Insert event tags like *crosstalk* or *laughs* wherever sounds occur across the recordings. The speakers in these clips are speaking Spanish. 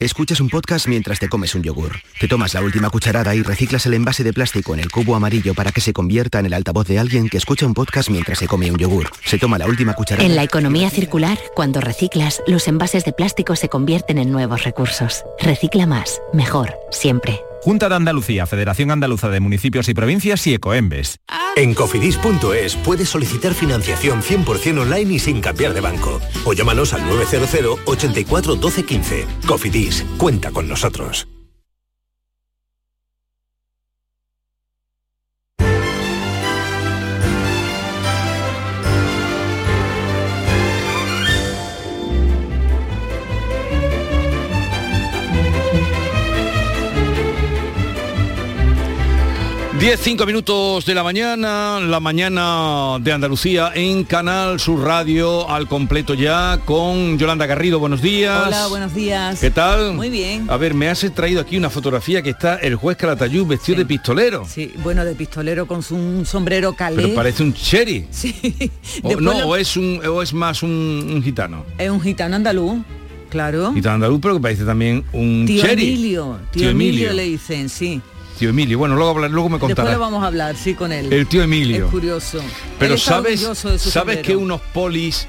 Escuchas un podcast mientras te comes un yogur. Te tomas la última cucharada y reciclas el envase de plástico en el cubo amarillo para que se convierta en el altavoz de alguien que escucha un podcast mientras se come un yogur. Se toma la última cucharada. En la economía circular, cuando reciclas, los envases de plástico se convierten en nuevos recursos. Recicla más, mejor, siempre. Junta de Andalucía, Federación Andaluza de Municipios y Provincias y Ecoembes. En cofidis.es puedes solicitar financiación 100% online y sin cambiar de banco. O llámanos al 900 84 12 15. Cofidis, cuenta con nosotros. Diez, cinco minutos de la mañana, la mañana de Andalucía en Canal Sur Radio al completo ya con Yolanda Garrido. Buenos días. Hola, buenos días. ¿Qué tal? Muy bien. A ver, me has traído aquí una fotografía que está el juez Calatayud vestido de pistolero. Sí, bueno, de pistolero con su un sombrero calé. Pero parece un cherry. Sí. O, *laughs* no, lo- o es un o es más un, un gitano. Es un gitano andaluz, claro. Gitano andaluz, pero que parece también un Tío cherry. Emilio, tío, Emilio. le dicen, sí. Tío Emilio. Bueno, luego, hablar- luego me Después contará. lo vamos a hablar, sí, con él. El tío Emilio. Es curioso. Pero sabes, sabes sombrero. que unos polis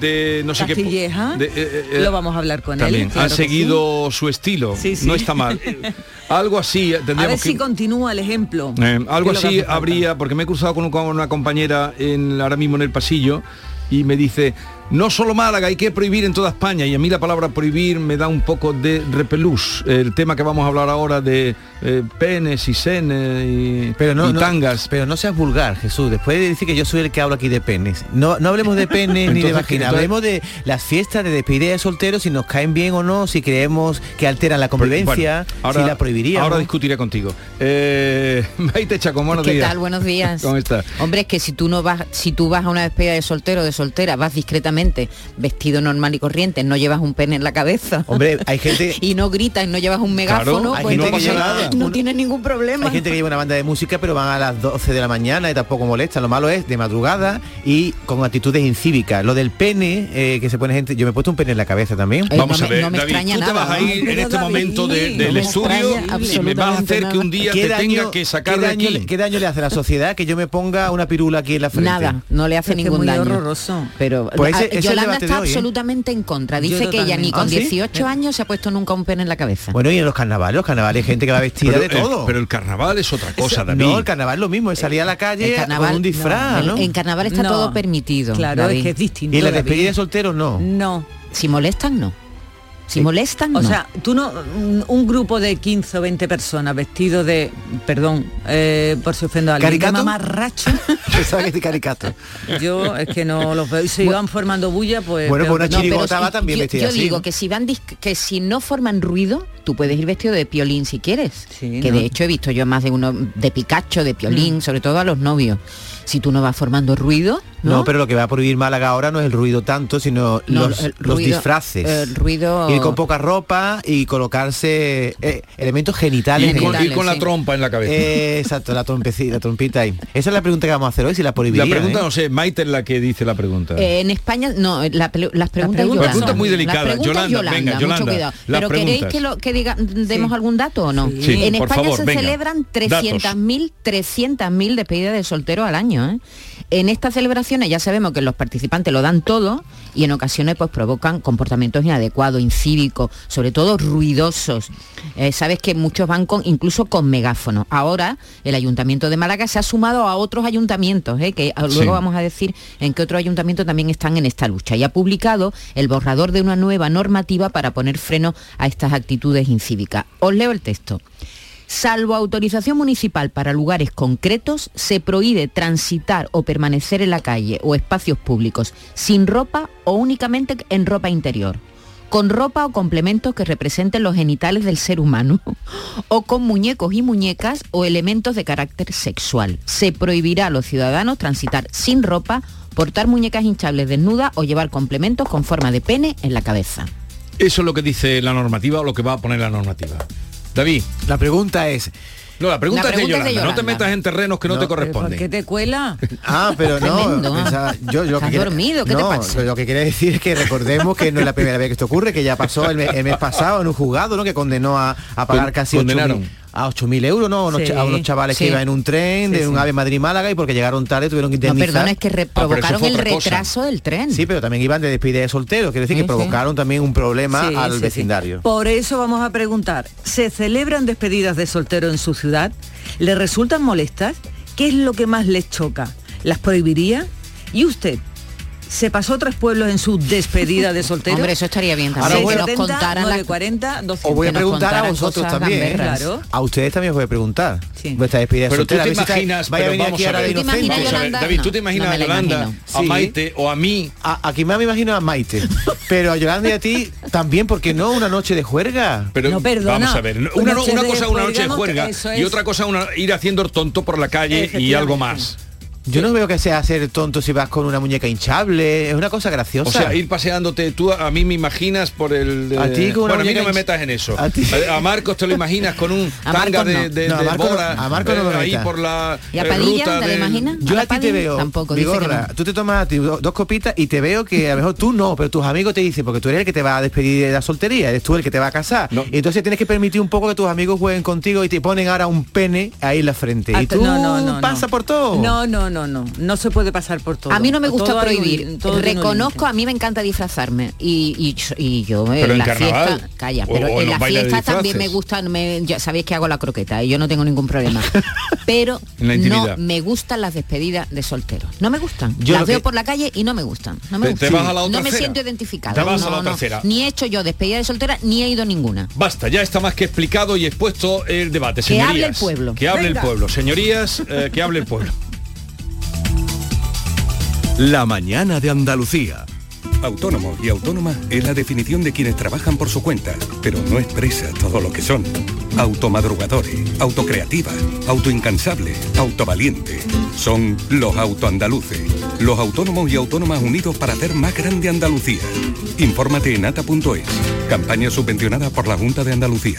de no sé qué de, eh, eh, lo vamos a hablar con también él. claro han seguido su estilo Sí, sí. no está mal *laughs* algo así eh, sí. A ver tendríamos si continúa el ejemplo. eh, algo así habría porque me he cruzado con, con una compañera en, ahora mismo en el pasillo y me dice no solo Málaga hay que prohibir en toda España y a mí la palabra prohibir me da un poco de repelús el tema que vamos a hablar ahora de eh, penes y senes y, Pero no, y no- tangas pero no seas vulgar, Jesús. Después de decir que yo soy el que hablo aquí de penes. No, no hablemos de penes *laughs* ni de vagina. entonces- Hablemos de las fiestas de despedida de solteros, si nos caen bien o no, si creemos que alteran la convivencia, Bueno, si la prohibiríamos. Ahora discutiré contigo. Eh, *laughs* Maite Chacón, buenos ¿Qué días. tal? Buenos días. *laughs* ¿Cómo estás? Hombre, es que si tú no vas, si tú vas a una despedida de soltero o de soltera, vas discretamente, vestido normal y corriente, no llevas un pene en la cabeza. Hombre, hay gente... y no gritas y no llevas un megáfono, pues gente no, pasa nada, un- no tienes ningún problema. Hay gente que lleva una banda de música pero van a las 12 de la mañana y tampoco molesta. Lo malo es de madrugada y con actitudes incívicas. Lo del pene, eh, que se pone gente... Yo me he puesto un pene en la cabeza también. Eh, Vamos no a me- ver, no me David, extraña tú te nada, vas a ¿no? ir en Pero este David, momento de- no del me estudio y me vas a hacer que un día ¿Qué te daño- tenga que sacar qué de daño, aquí. ¿Qué daño le hace a la sociedad que yo me ponga una pirula aquí en la frente? Nada, no le hace Es ningún muy daño. horroroso. Pero Pues ese- a- ese es el Yolanda está hoy, ¿eh? absolutamente en contra. Dice Yo que ella ni con ¿Ah, sí? 18 años se ha puesto nunca un pene en la cabeza. Bueno, y en los carnavales, los carnavales hay gente que va vestida Pero, de todo. pero el carnaval es otra cosa, David. no, el carnaval es lo mismo, es salir a la calle El carnaval, con un disfraz, no, ¿no? el- en carnaval está No. todo permitido. Claro, David. es que es distinto. Y en la David. despedida de solteros no. No. Si molestan, no. Si molestan, O no. sea, tú no, un- un grupo de 15 o 20 personas vestidos de, perdón, eh, por si ofendo a alguien, de ¿Caricato? mamarracho, *laughs* Pensaba que caricato. yo es que no los veo. Y se iban formando bulla, pues... Bueno, pues una no. chirigota pero va si- también yo, vestida yo así, digo ¿no? que si van dis- que si no forman ruido, tú puedes ir vestido de piolín si quieres. Sí, que ¿no? de hecho he visto yo más de uno de Picacho, de piolín, sobre todo a los novios. Si tú no vas formando ruido, ¿no? ¿no? pero lo que va a prohibir Málaga ahora no es el ruido tanto, sino No, los, el los ruido- disfraces. el ruido- Ir con poca ropa y colocarse eh, elementos genitales. Y con, y con la sí. trompa en la cabeza. Eh, exacto, la trompecita, la trompita ahí. Esa es la pregunta que vamos a hacer hoy, si la la prohibirían. pregunta ¿eh? no sé, Maite es la que dice la pregunta. Eh, en España, no, la las preguntas Yolanda. pregunta muy delicada. Yolanda, venga, mucho cuidado. las Pero ¿queréis que, lo, que diga, demos Sí. algún dato o no? Sí, en por España favor, se venga. celebran 300.000 300.000 despedidas de soltero al año. ¿Eh? En estas celebraciones ya sabemos que los participantes lo dan todo y en ocasiones pues provocan comportamientos inadecuados, incívicos, sobre todo ruidosos. Eh, Sabes que muchos van con incluso con megáfonos. Ahora el Ayuntamiento de Málaga se ha sumado a otros ayuntamientos, ¿eh? que luego Sí. vamos a decir en qué otro ayuntamiento también están en esta lucha y ha publicado el borrador de una nueva normativa para poner freno a estas actitudes incívicas. Os leo el texto. Salvo autorización municipal para lugares concretos, se prohíbe transitar o permanecer en la calle o espacios públicos sin ropa o únicamente en ropa interior. con ropa o complementos que representen los genitales del ser humano, *laughs* o con muñecos y muñecas o elementos de carácter sexual. Se prohibirá a los ciudadanos transitar sin ropa, portar muñecas hinchables desnudas o llevar complementos con forma de pene en la cabeza. Eso es lo que dice la normativa o lo que va a poner la normativa. David. La pregunta es, No, la pregunta, La es, de pregunta es de Yolanda. No te metas en terrenos que no, No, te pero ¿Por qué corresponden. te cuela? *laughs* Ah, pero no. Pensaba- yo, yo lo que ¿Estás quería- dormido? ¿Qué te no, pasa? Lo que quería decir es que recordemos que no es la primera vez que esto ocurre, que ya pasó el, me- el mes pasado en un juzgado, ¿no? Que condenó a, a pagar Con- casi 8.000 condenaron. A 8.000 euros, ¿no? Sí. a unos chavales Sí. que iban en un tren de Sí, un ave Madrid-Málaga y porque llegaron tarde tuvieron que No, indemnizar. perdón, es que re- Ah, provocaron el cosa. retraso del tren. Sí, pero también iban de despedida de soltero, quiero decir Sí, que sí. provocaron también un problema Sí, al sí, sí. vecindario. Por eso vamos a preguntar, ¿se celebran despedidas de soltero en su ciudad? ¿Le resultan molestas? ¿Qué es lo que más les choca? ¿Las prohibiría? ¿Y usted? ¿Se pasó tres pueblos en su despedida de soltero? Hombre, eso estaría bien también. Ahora que voy a- nos contaran las 940, 200. Os voy a preguntar a vosotros también. Claro. A ustedes también os voy a preguntar. Sí. Vuestra despedida de Pero tú soltera. te a imaginas, vaya a pero vamos a ver. ¿Tú te imaginas. Vamos a ver, Yolanda? David, ¿tú te imaginas no a Yolanda, a. Maite o a mí? A- aquí me imagino a Maite, pero a Yolanda y a ti también, porque no una noche de juerga. Pero No, perdona. vamos a ver, una, Una cosa es una noche de juerga, y otra cosa una, ir haciendo el tonto por la calle y algo más. Yo no veo que sea ser tonto si vas con una muñeca hinchable, es una cosa graciosa. O sea, ir paseándote, tú a mí me imaginas por el... A eh, ti con una bueno, a mí no me metas en eso. a ti- A, a Marcos te lo imaginas con un *laughs* A tanga Marcos de, no. de, No, a de no- a no lo eh, ahí por la ¿Y a eh, Padilla? ruta ¿Te lo del- imaginas? Yo la a ti te veo, tampoco, dice que Vigorra, no. tú te tomas a ti dos copitas y te veo que a lo mejor tú no, pero tus amigos te dicen, porque tú eres el que te va a despedir de la soltería, eres tú el que te va a casar. No. Y entonces tienes que permitir un poco que tus amigos jueguen contigo y te ponen ahora un pene ahí en la frente. y Hasta- tú no, no, no, pasa no. por todo. No, no, no, no. No se puede pasar por todo. A mí no me gusta prohibir. todo Reconozco, a mí me encanta disfrazarme y, y, y yo eh, Pero en la carnaval, fiesta, calla, o- pero o en en de fiestas también me gustan, me- ya sabéis que hago la croqueta y yo no tengo ningún problema. *laughs* pero la no me gustan las despedidas de solteros. No me gustan. Yo las veo que- por la calle y no me gustan. No me Te- te gustan. vas a la otra no me siento identificada. Te vas a No, la no. tercera. Ni he hecho yo despedida de soltera ni he ido ninguna. Basta, ya está más que explicado y expuesto el debate, Que señorías. hable el pueblo. Que hable Venga. el pueblo. Señorías, eh, que hable el pueblo. *laughs* La mañana de Andalucía. Autónomo y autónoma es la definición de quienes trabajan por su cuenta, pero no expresa todo lo que son. Automadrugadores, autocreativa, autoincansable, autovaliente. Son los autoandaluces, los autónomos y autónomas unidos para hacer más grande Andalucía. Infórmate en ata.es, campaña subvencionada por la Junta de Andalucía.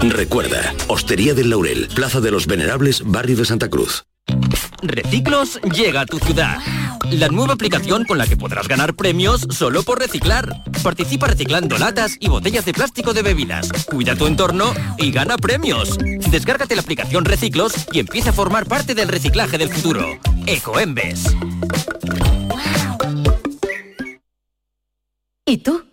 Recuerda, Hostería del Laurel, Plaza de los Venerables, Barrio de Santa Cruz. Reciclos llega a tu ciudad. La nueva aplicación con la que podrás ganar premios solo por reciclar. Participa reciclando latas y botellas de plástico de bebidas. Cuida tu entorno y gana premios. Descárgate la aplicación Reciclos y empieza a formar parte del reciclaje del futuro. Ecoembes. ¿Y tú?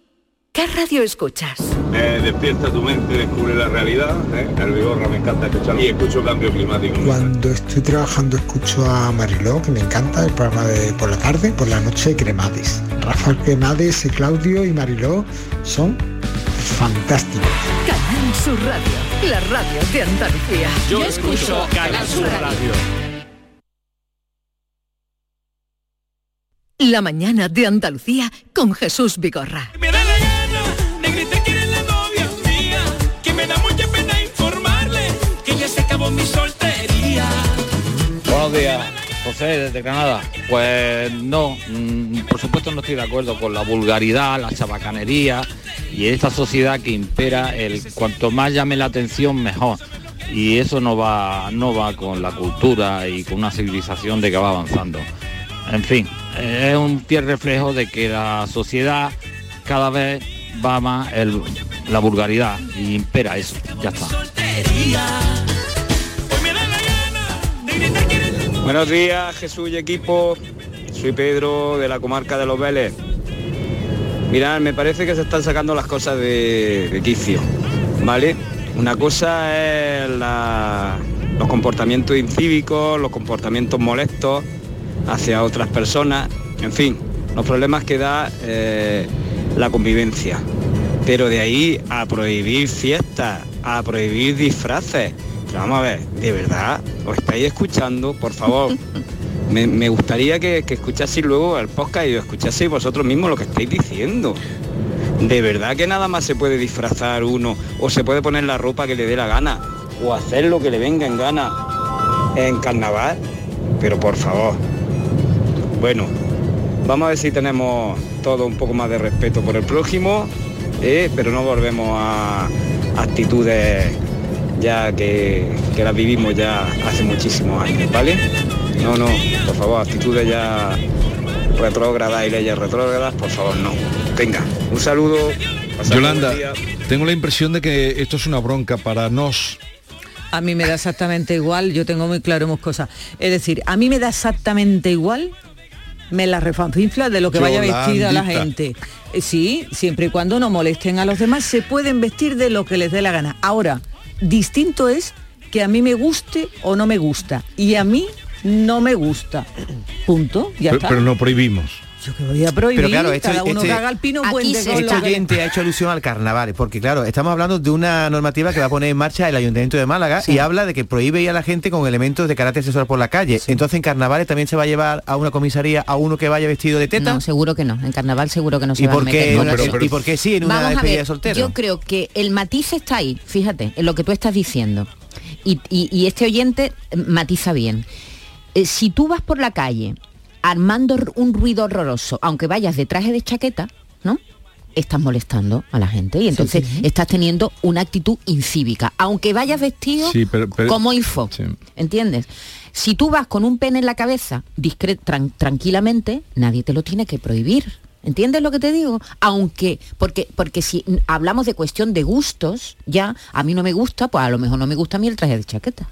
¿Qué radio escuchas? Despierta tu mente, descubre la realidad. ¿eh? El Vigorra me encanta escuchar y escucho cambio climático. Cuando estoy trabajando escucho a Mariló, que me encanta, el programa de por la tarde, por la noche Cremades. Rafael Cremades, y Claudio y Mariló son fantásticos. Canal Sur Radio, la radio de Andalucía. Yo escucho Canal Sur Radio. La mañana de Andalucía con Jesús Vigorra. Que ya se acabó mi soltería. Buenos días, José, desde Granada. Pues no, mm, por supuesto no estoy de acuerdo con la vulgaridad, la chabacanería y esta sociedad que impera el cuanto más llame la atención mejor. Y eso no va, no va con la cultura y con una civilización de que va avanzando. En fin, eh, es un fiel reflejo de que la sociedad cada vez va más el- la vulgaridad y impera eso. Ya está. Buenos días, Jesús y equipo. Soy Pedro de la comarca de Los Vélez. Mirad, me parece que se están sacando las cosas de, quicio, ¿vale? Una cosa es la- los comportamientos incívicos, los comportamientos molestos hacia otras personas, en fin, los problemas que da eh, la convivencia. Pero de ahí a prohibir fiestas, a prohibir disfraces. Pero vamos a ver, de verdad, os estáis escuchando, por favor. *laughs* Me, me gustaría que, que escuchaseis luego el podcast y escuchaseis vosotros mismos lo que estáis diciendo. De verdad que nada más se puede disfrazar uno o se puede poner la ropa que le dé la gana o hacer lo que le venga en gana en carnaval. Pero por favor. Bueno, vamos a ver si tenemos todo un poco más de respeto por el prójimo, eh, pero no volvemos a actitudes ya que, que las vivimos ya hace muchísimos años, ¿vale? No, no, por favor, actitudes ya retrógradas y leyes retrógradas, por favor, no. Venga, un saludo. Yolanda, tengo la impresión de que esto es una bronca para nos. A mí me da exactamente igual, yo tengo muy claro muchas cosas. Es decir, a mí me da exactamente igual, me la refanfinfla de lo que vaya vestida la gente. Eh, Sí, siempre y cuando no molesten a los demás, se pueden vestir de lo que les dé la gana. Ahora, distinto es que a mí me guste o no me gusta. Y a mí no me gusta. Punto. Ya Pero, está. pero no prohibimos. Yo que voy a prohibir, Pero claro, este- cada uno este- que haga el pino puente con Este oyente ha hecho alusión al carnaval, porque claro, estamos hablando de una normativa que va a poner en marcha el Ayuntamiento de Málaga y habla de que prohíbe ir a la gente con elementos de carácter sexual por la calle. Entonces en carnavales también se va a llevar a una comisaría a uno que vaya vestido de teta. No, seguro que no. En carnaval seguro que no se ¿Y va por a meter No, eso. pero- pero- ¿Y por qué sí en una Vamos a despedida ver, de soltero? Yo creo que el matiz está ahí, fíjate, en lo que tú estás diciendo. Y, y- y este oyente matiza bien. Eh, si tú vas por la calle armando un ruido horroroso, aunque vayas de traje de chaqueta, ¿no? Estás molestando a la gente y entonces estás teniendo una actitud incívica, aunque vayas vestido Sí, pero- pero- como info. ¿Entiendes? Si tú vas con un pene en la cabeza discre- tran- tranquilamente, nadie te lo tiene que prohibir. ¿Entiendes lo que te digo? Aunque, porque, porque si hablamos de cuestión de gustos, ya, a mí no me gusta, pues a lo mejor no me gusta a mí el traje de chaqueta.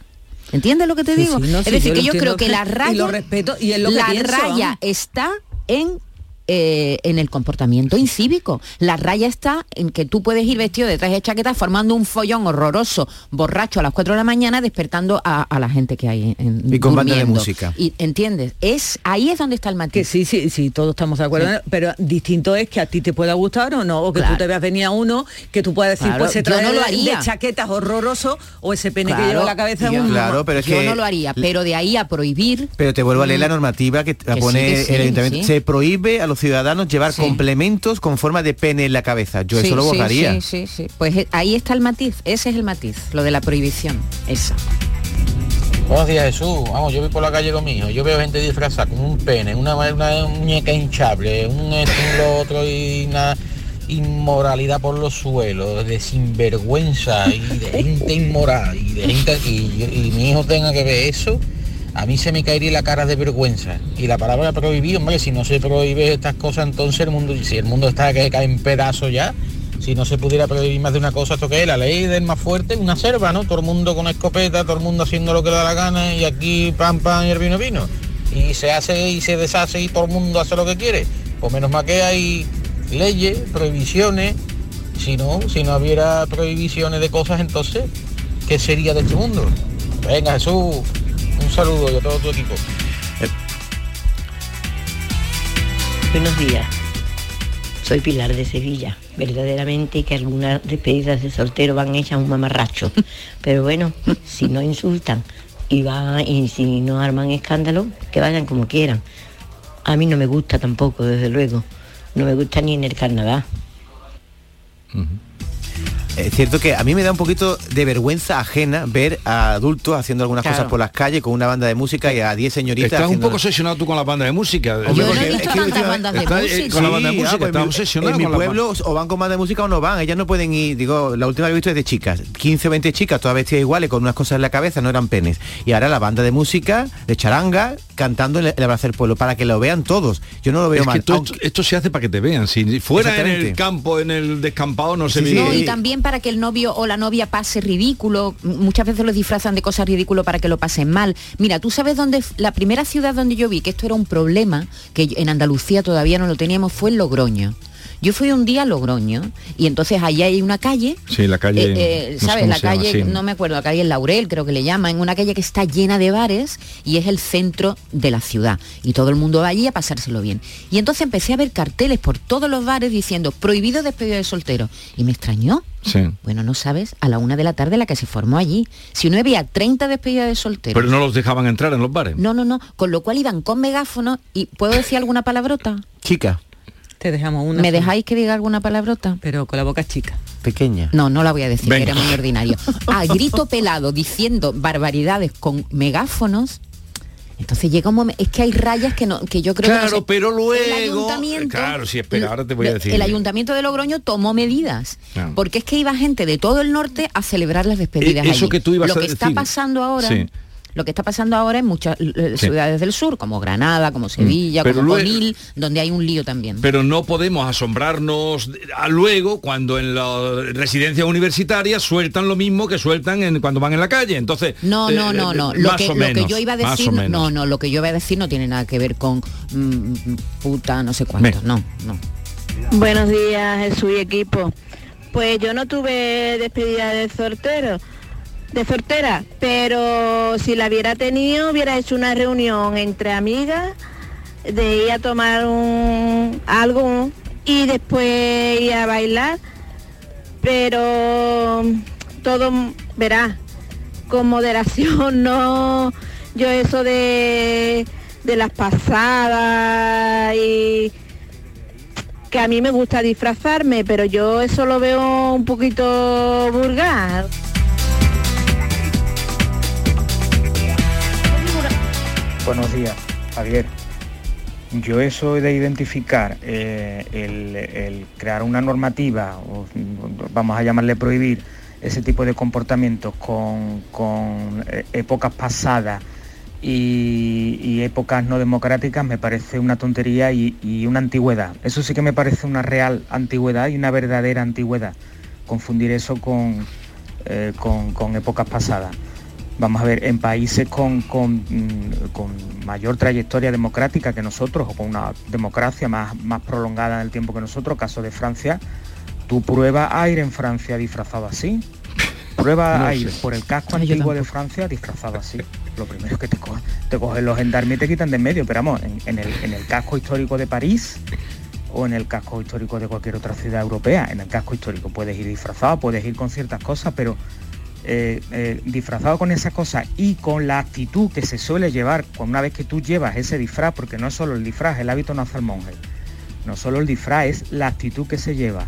¿Entiendes lo que te digo? sí, no, es sí, decir, yo que yo creo que la y lo raya, respeto, y es lo que la pienso, raya vamos. está en eh, en el comportamiento incívico. La raya está en que tú puedes ir vestido de traje de chaqueta formando un follón horroroso, borracho a las 4 de la mañana, despertando a, a la gente que hay en Y con banda de música. Y entiendes, es ahí es donde está el matiz. Que sí, sí, sí, todos estamos de acuerdo, Sí. pero distinto es que a ti te pueda gustar o no, o que Claro. tú te veas venir a uno, que tú puedas decir, Claro, pues se trae no lo de- haría. de chaquetas horroroso o ese pene que lleva en la cabeza yo- un Claro, pero es yo que- no lo haría, pero de ahí a prohibir Pero te vuelvo a leer la normativa que. Que sí, pone que sí, el ayuntamiento. sí. Se prohíbe a los ciudadanos llevar complementos con forma de pene en la cabeza. Yo Sí, eso lo borraría. Sí, sí, sí. Pues eh, ahí está el matiz, ese es el matiz, lo de la prohibición, esa. Buenos días Jesús, vamos, yo voy por la calle con mi hijo, yo veo gente disfrazada con un pene, una, una muñeca hinchable, un esto, un lo otro y una inmoralidad por los suelos, de sinvergüenza y de gente inmoral y de gente y, y mi hijo tenga que ver eso, a mí se me caería la cara de vergüenza. Y la palabra prohibido, hombre, si no se prohíbe estas cosas, entonces el mundo, si el mundo está que cae en pedazos ya, si no se pudiera prohibir más de una cosa, esto que es la ley del más fuerte, una selva, ¿no? Todo el mundo con escopeta, todo el mundo haciendo lo que le da la gana y aquí pam pam y el vino vino. Y se hace y se deshace y todo el mundo hace lo que quiere. Pues menos mal que hay leyes, prohibiciones Si no, si no hubiera prohibiciones de cosas, entonces, ¿qué sería de este mundo? Venga, Jesús, un saludo y a todo tu equipo. Buenos días. Soy Pilar de Sevilla. Verdaderamente que algunas despedidas de soltero van hechas un mamarracho. *laughs* Pero bueno, si no insultan y, va, y si no arman escándalo, que vayan como quieran. A mí no me gusta tampoco, desde luego. No me gusta ni en el carnaval. Es cierto que a mí me da un poquito de vergüenza ajena ver a adultos haciendo algunas Claro. cosas por las calles con una banda de música y a 10 señoritas Estás un poco obsesionado tú con la banda de música. Hombre, Yo no he es visto que tantas últimamente- bandas de Está, eh, música. con la banda de música, ah, pues está en mi- obsesionado En mi con la pueblo o van con banda de música o no van, ellas no pueden ir, digo, la última que he visto es de chicas, 15 o 20 chicas, todas vestidas iguales, con unas cosas en la cabeza, no eran penes. Y ahora la banda de música, de charanga, cantando en el, abrazo del pueblo, para que lo vean todos. Yo no lo veo Es que mal. esto, esto se hace para que te vean. Si fuera en el campo, en el descampado, no se Sí, ve. No, y también para que el novio o la novia pase ridículo. Muchas veces lo disfrazan de cosas ridículas para que lo pasen mal. Mira, tú sabes dónde la primera ciudad donde yo vi que esto era un problema, que en Andalucía todavía no lo teníamos, fue en Logroño. Yo fui un día a Logroño y entonces allí hay una calle Sí, la calle. eh, eh, no sé ¿Sabes? La llama, calle, sí. no me acuerdo, la calle El Laurel, creo que le llaman, una calle que está llena de bares y es el centro de la ciudad. Y todo el mundo va allí a pasárselo bien. Y entonces empecé a ver carteles por todos los bares diciendo prohibido despedida de soltero. Y me extrañó. Sí. Bueno, no sabes, a la una de la tarde la que se formó allí. Si no había 30 despedidas de solteros. Pero no los dejaban entrar en los bares. no, no, no. Con lo cual iban con megáfono y ¿puedo decir alguna palabrota? Chica, Te dejamos una. ¿Me sola. dejáis que diga alguna palabrota? Pero con la boca chica. pequeña. No, no la voy a decir, que era muy ordinario. *laughs* A grito pelado diciendo barbaridades con megáfonos. Entonces llega un momento, es que hay rayas que no, que yo creo que no Claro, sé. pero el luego. ayuntamiento, Claro, sí, espera, ahora te voy a el- decir. El ayuntamiento de Logroño tomó medidas, Claro. porque es que iba gente de todo el norte a celebrar las despedidas Eh, eso allí. que tú ibas Lo a que está pasando ahora, Sí. Lo que está pasando ahora en muchas eh, Sí. ciudades del sur, como Granada, como Sevilla, Pero como luego- Conil, donde hay un lío también. Pero no podemos asombrarnos a luego cuando en las residencias universitarias sueltan lo mismo que sueltan en, cuando van en la calle. Entonces, No, eh, no, no, eh, no. Lo más que, o lo que menos, yo iba a decir, no, no, lo que yo iba a decir no tiene nada que ver con mm, puta, no sé cuánto, no, no. Buenos días, Jesús y equipo. Pues yo no tuve despedida de soltero, de soltera, pero si la hubiera tenido, hubiera hecho una reunión entre amigas, de ir a tomar algo y después ir a bailar, pero todo, verá, con moderación, *laughs* no, yo eso de, de las pasadas y que a mí me gusta disfrazarme, pero yo eso lo veo un poquito vulgar. Buenos días, Javier. Yo eso de identificar eh, el, crear una normativa, o vamos a llamarle prohibir, ese tipo de comportamientos con, eh, épocas pasadas y, épocas no democráticas me parece una tontería y, una antigüedad. Eso sí que me parece una real antigüedad y una verdadera antigüedad. Confundir eso con, eh, con épocas pasadas. Vamos a ver, en países con, con, mm, con mayor trayectoria democrática que nosotros, o con una democracia más, más prolongada en el tiempo que nosotros, caso de Francia, tú pruebas aire en Francia disfrazado así. Prueba No aire sé. por el casco Ay, yo antiguo de. Francia disfrazado así. Lo primero que te cogen, te cogen los gendarmes y te quitan de en medio, pero vamos, en, en el, en el casco histórico de París o en el casco histórico de cualquier otra ciudad europea. En el casco histórico puedes ir disfrazado, puedes ir con ciertas cosas, pero eh, eh, disfrazado con esas cosas y con la actitud que se suele llevar con una vez que tú llevas ese disfraz, porque no es solo el disfraz, el hábito no hace el monje, no solo el disfraz, es la actitud que se lleva.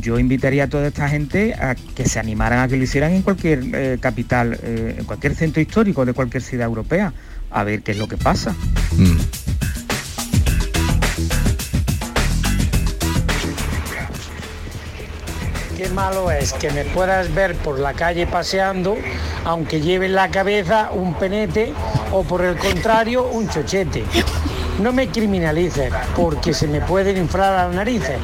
Yo invitaría a toda esta gente a que se animaran a que lo hicieran en cualquier eh, capital, en cualquier centro histórico de cualquier ciudad europea, a ver qué es lo que pasa. Mm. Malo es que me puedas ver por la calle paseando, aunque lleve en la cabeza un penete o por el contrario un chochete. No me criminalices porque se me pueden inflar las narices.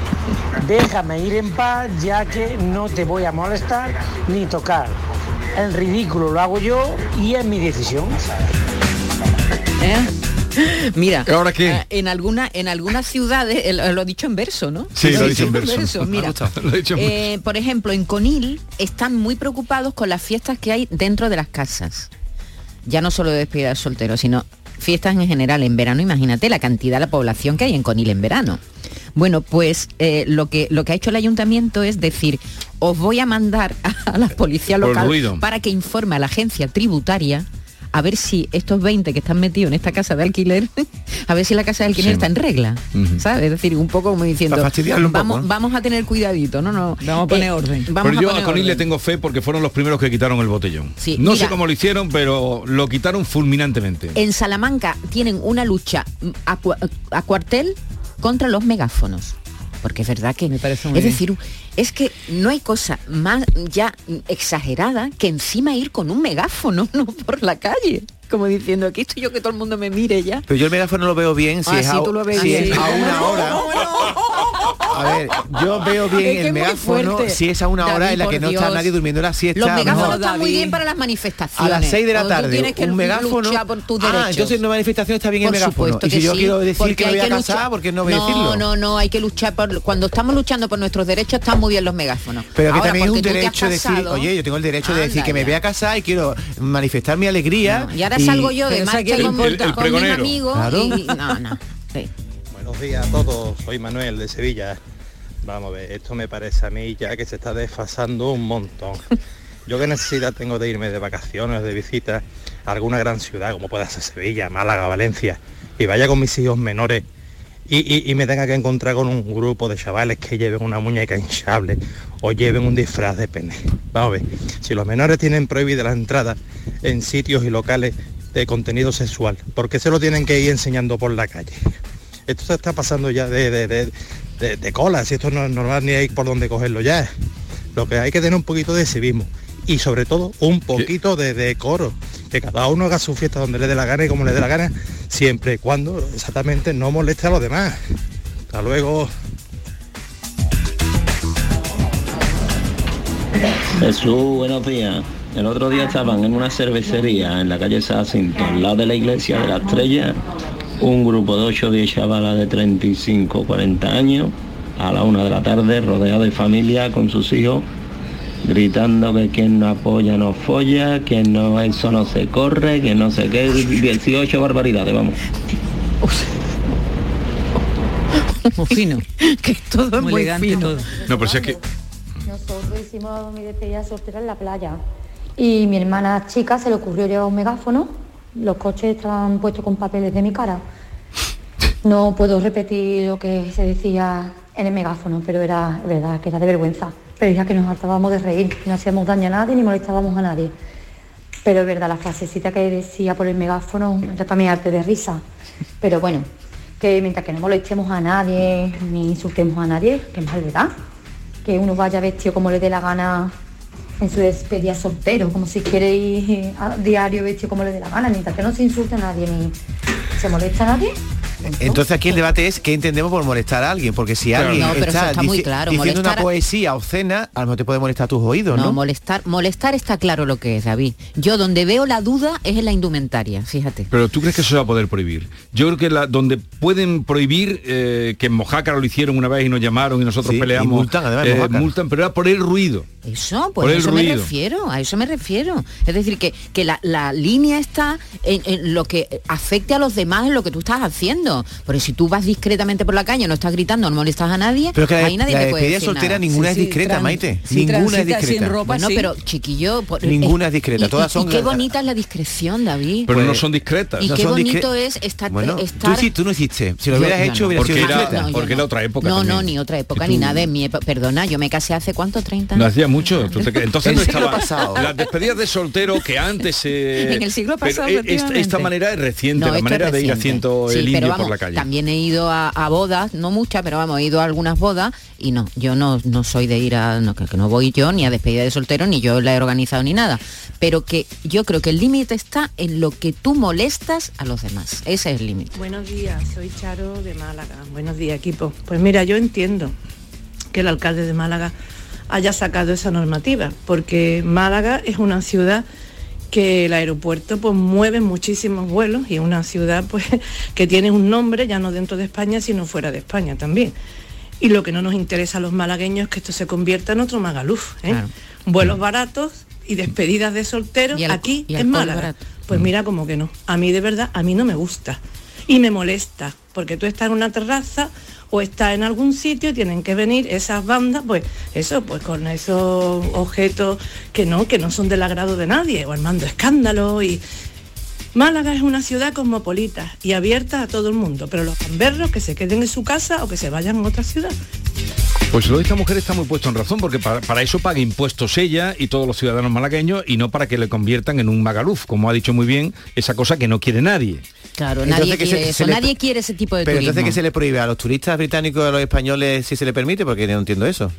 Déjame ir en paz ya que no te voy a molestar ni tocar. El ridículo lo hago yo y es mi decisión. ¿Eh? *laughs* Mira, ¿Ahora qué? eh, en alguna, en algunas ciudades, lo he dicho en verso, ¿no? Sí, lo he dicho en verso. *laughs* Ha Mira, eh, por ejemplo, en Conil están muy preocupados con las fiestas que hay dentro de las casas. Ya no solo de despedida de solteros, sino fiestas en general en verano. Imagínate la cantidad de la población que hay en Conil en verano. Bueno, pues eh, lo, que, lo que ha hecho el ayuntamiento es decir, os voy a mandar *laughs* a la policía local para que informe a la agencia tributaria a ver si estos 20 que están metidos en esta casa de alquiler, *laughs* a ver si la casa de alquiler Sí. está en regla. ¿sabes? Es decir, un poco como diciendo, Para fastidiarlo un vamos, poco, ¿eh? vamos a tener cuidadito, no, no. Vamos a poner Eh, orden. Vamos Pero a yo poner a Conil le tengo fe porque fueron los primeros que quitaron el botellón. Sí, no mira. sé cómo lo hicieron, pero lo quitaron fulminantemente. En Salamanca tienen una lucha a, cua- a cuartel contra los megáfonos. Porque es verdad que... muy es bien. Es que no hay cosa más ya exagerada que encima ir con un megáfono *laughs* ¿no? por la calle. Como diciendo, aquí estoy yo que todo el mundo me mire ya. Pero yo el megáfono lo veo bien si, Ah, es, sí, a, tú lo ves si bien. es a una *laughs* hora. A ver, yo veo bien Es que el megáfono si es a una hora David, en la que no está nadie durmiendo la siesta. Los a lo megáfonos están muy bien para las manifestaciones. a las 6 de la tú tarde tienes que un megáfono luchar por tus ah entonces en una manifestación está bien Por el megáfono y si yo sí, quiero decir que me voy a casar porque no voy a no, decirlo No, no, hay que luchar por cuando estamos luchando por nuestros derechos están muy bien los megáfonos. pero que Ahora, también es un derecho decir oye yo tengo el derecho de decir que me voy a casar y quiero manifestar mi alegría y ahora salgo yo de marcha con, importa. El con mis pregonero. amigos Claro. y no, no. Sí. Buenos días a todos, soy Manuel de Sevilla. Vamos a ver, esto me parece a mí ya que se está desfasando un montón. Yo qué necesidad tengo de irme de vacaciones, de visita a alguna gran ciudad, como pueda ser Sevilla, Málaga, Valencia, y vaya con mis hijos menores y, y- y me tenga que encontrar con un grupo de chavales que lleven una muñeca hinchable o lleven un disfraz de pene. Vamos a ver, si los menores tienen prohibida la entrada en sitios y locales de contenido sexual, ¿por qué se lo tienen que ir enseñando por la calle? Esto se está pasando ya de, de, de- de- de cola, si esto no es normal ni hay por dónde cogerlo ya. Lo que hay que tener un poquito de civismo y sobre todo un poquito de decoro. Que cada uno haga su fiesta donde le dé la gana y como le dé la gana, siempre y cuando exactamente no moleste a los demás. Hasta luego. Jesús, buenos días. El otro día estaban en una cervecería en la calle Jacinto, al lado de la iglesia de la Estrella, un grupo de 8 o 10 chavalas de 35 o 40 años, a la una de la tarde, rodeado de familia con sus hijos, gritando que quien no apoya no folla, que no eso no se corre, que no sé qué, 18 barbaridades, vamos. Muy fino. *laughs* que todo es Muy muy elegante fino. todo. No, pero si es que Nosotros hicimos mi despedida soltera en la playa y mi hermana chica se le ocurrió llevar un megáfono. Los coches estaban puestos con papeles de mi cara. No puedo repetir lo que se decía en el megáfono, pero era es verdad que era de vergüenza. Pero ya que nos hartábamos de reír, no hacíamos daño a nadie ni molestábamos a nadie. Pero es verdad, la frasecita que decía por el megáfono era también arte de risa. Pero bueno, que mientras que no molestemos a nadie ni insultemos a nadie, que mal, ¿verdad? Que uno vaya vestido como le dé la gana en su despedida soltero, como si quiere ir a diario vestido como le dé la gana, mientras que no se insulte a nadie ni se molesta a nadie. Entonces aquí el debate es qué entendemos por molestar a alguien, porque si Claro. alguien No, pero eso está, está muy claro, diciendo molestar una a- poesía obscena, a lo mejor te puede molestar tus oídos, ¿no? No, molestar, molestar está claro lo que es, David. Yo donde veo la duda es en la indumentaria, fíjate. Pero tú crees que eso se va a poder prohibir. Yo creo que la, donde pueden prohibir, eh, que en Mojácar lo hicieron una vez y nos llamaron y nosotros Sí, y peleamos. multan, además, en eh, multan, pero era por el ruido. Eso, Por pues a el eso me ruido. refiero, a eso me refiero. Es decir, que, que la, la línea está en, en lo que afecte a los demás en lo que tú estás haciendo. Porque si tú vas discretamente por la calle, no estás gritando, no molestas a nadie, Pero que la, ahí nadie la te puede decir soltera nada. ninguna es discreta, Maite. ninguna es discreta. Bueno, pero chiquillo, por- Ninguna eh, es discreta, y- todas y- son- Y qué bonita es la discreción, David. Pero no son discretas. Y No qué bonito es estar, Bueno, estar tú, sí, tú no hiciste. Si lo hubieras no, hecho, no. hubiera Porque sido discreta. No, porque era no. otra época No, no, ni otra época, ni nada. Mi época, perdona, yo me casé hace cuánto, 30 No años. hacía mucho. Entonces *laughs* no estaba. pasado. Las despedidas de soltero que antes. eh, *laughs* En el siglo pero, pasado, eh, esta, manera es reciente, No, la manera es de ir haciendo Sí, el pero indio vamos, por la calle. También he ido a, a bodas, no muchas, pero vamos, he ido a algunas bodas y no, yo no, no soy de ir a, no, que, que no voy yo ni a despedida de soltero, ni yo la he organizado ni nada. Pero que yo creo que el límite está en lo que tú molestas a los demás. Ese es el límite. Buenos días, soy Charo de Málaga. Buenos días, equipo. Pues mira, yo entiendo que el alcalde de Málaga haya sacado esa normativa, porque Málaga es una ciudad que el aeropuerto pues mueve muchísimos vuelos y es una ciudad pues *laughs* que tiene un nombre ya no dentro de España sino fuera de España también. Y lo que no nos interesa a los malagueños es que esto se convierta en otro Magaluf. ¿eh? Vuelos baratos y despedidas de solteros Y aquí y en Málaga. barato. Pues mira como que no. A mí de verdad, a mí no me gusta. Y me molesta, porque tú estás en una terraza o estás en algún sitio, tienen que venir esas bandas, pues eso, pues con esos objetos que no, que no son del agrado de nadie, o armando escándalos y... Málaga es una ciudad cosmopolita y abierta a todo el mundo, pero los gamberros que se queden en su casa o que se vayan a otra ciudad. Pues lo de esta mujer está muy puesto en razón, porque para eso paga impuestos ella y todos los ciudadanos malagueños y no para que le conviertan en un magaluf, como ha dicho muy bien, esa cosa que no quiere nadie. Claro, Entonces, nadie se- quiere se eso, le- nadie quiere ese tipo de Pero turismo. entonces que se le prohíbe a los turistas británicos y a los españoles si se le permite, porque no entiendo eso.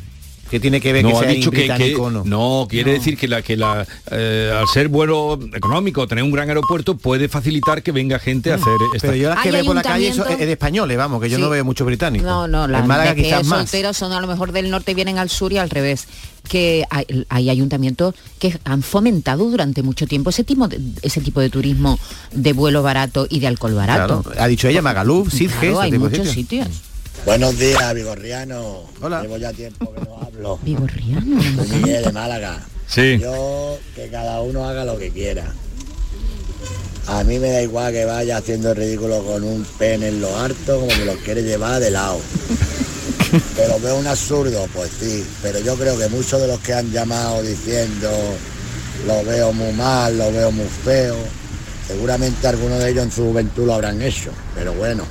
¿Qué tiene que ver no que ha sea dicho que, que- británico o no? no quiere decir que la que la eh, al ser vuelo económico tener un gran aeropuerto puede facilitar que venga gente a hacer esta Pero yo las que veo por la calle son- es de españoles, vamos, que yo Sí. no veo muchos británicos. No, no, la en Málaga que quizás más. solteros son a lo mejor del norte vienen al sur y al revés. Que hay, hay ayuntamientos que han fomentado durante mucho tiempo ese tipo de, ese tipo de turismo de vuelo barato y de alcohol barato. Claro, ha dicho ella Magaluf, Sitges, Claro, hay muchos sitios. sitios. Buenos días, Vigorriano. Hola. Llevo ya tiempo que no hablo. Vigorriano. De Málaga. Sí. Yo que cada uno haga lo que quiera. A mí me da igual que vaya haciendo el ridículo con un pene en lo harto como que lo quiere llevar de lado. *laughs* Pero veo un absurdo, pues sí. Pero yo creo que muchos de los que han llamado diciendo lo veo muy mal, lo veo muy feo, seguramente algunos de ellos en su juventud lo habrán hecho. Pero bueno,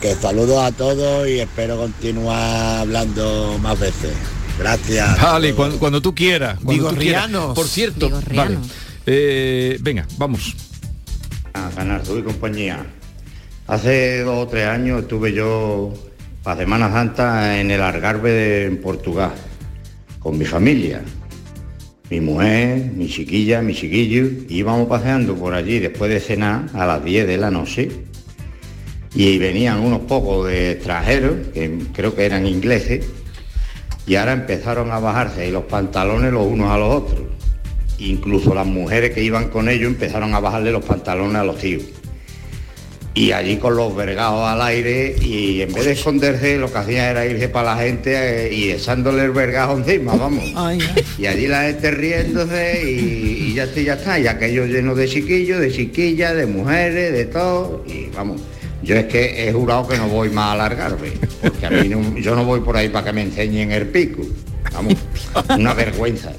que saludos a todos y espero continuar hablando más veces. Gracias. Vale, cuando, cuando tú quieras. Cuando tú quieras. Vigorrianos. Por cierto, vale. Vigorrianos. Eh, venga, vamos. a ganar tú y compañía. Hace dos o tres años estuve yo para Semana Santa en el Algarve de en Portugal, con mi familia, mi mujer, mi chiquilla, mi chiquillo, y íbamos paseando por allí después de cenar a las 10 de la noche y venían unos pocos de extranjeros, que creo que eran ingleses, y ahora empezaron a bajarse ahí los pantalones los unos a los otros. Incluso las mujeres que iban con ellos empezaron a bajarle los pantalones a los tíos. Y allí con los vergados al aire y en vez de esconderse lo que hacían era irse para la gente eh, y echándole el vergajo encima, vamos. Y allí la gente riéndose y, y ya está, y ya está. Y aquello lleno de chiquillos, de chiquillas, de mujeres, de todo. Y vamos, yo es que he jurado que no voy más a alargarme. Porque a mí yo no voy por ahí para que me enseñen el pico. Vamos, una vergüenza.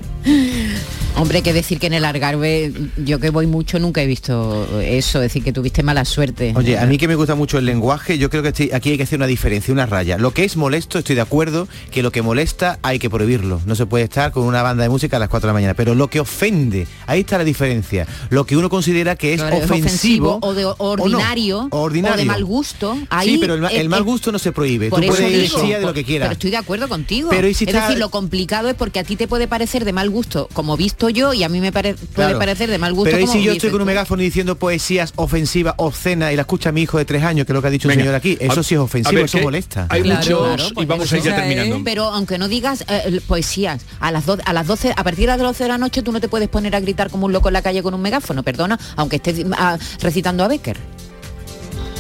Hombre, que decir que en el Algarve, yo que voy mucho nunca he visto eso, decir que tuviste mala suerte. Oye, a mí que me gusta mucho el lenguaje, yo creo que estoy- aquí hay que hacer una diferencia, una raya. Lo que es molesto, estoy de acuerdo, que lo que molesta hay que prohibirlo. No se puede estar con una banda de música a las 4 de la mañana. Pero lo que ofende, ahí está la diferencia. Lo que uno considera que es Claro, ofensivo, o de no, ordinario o, ordinario. de mal gusto. Ahí, sí, pero el, ma- el mal gusto no se prohíbe. por Tú eso puedes digo, de lo que quieras. Pero estoy de acuerdo contigo. Pero ¿y si es está- decir, lo complicado es porque a ti te puede parecer de mal gusto como visto yo y a mí me pare- puede Claro. parecer de mal gusto Pero como si yo estoy con un megáfono diciendo poesías ofensivas, obscenas, y la escucha mi hijo de tres años, que es lo que ha dicho Venga. el señor aquí, eso A- sí es ofensivo, ver, eso que molesta. hay muchos pues y vamos a ir ya terminando. Pero aunque no digas eh, poesías, a las, do- a las 12, a partir de las 12 de la noche tú no te puedes poner a gritar como un loco en la calle con un megáfono, perdona, aunque estés ah, recitando a Becker.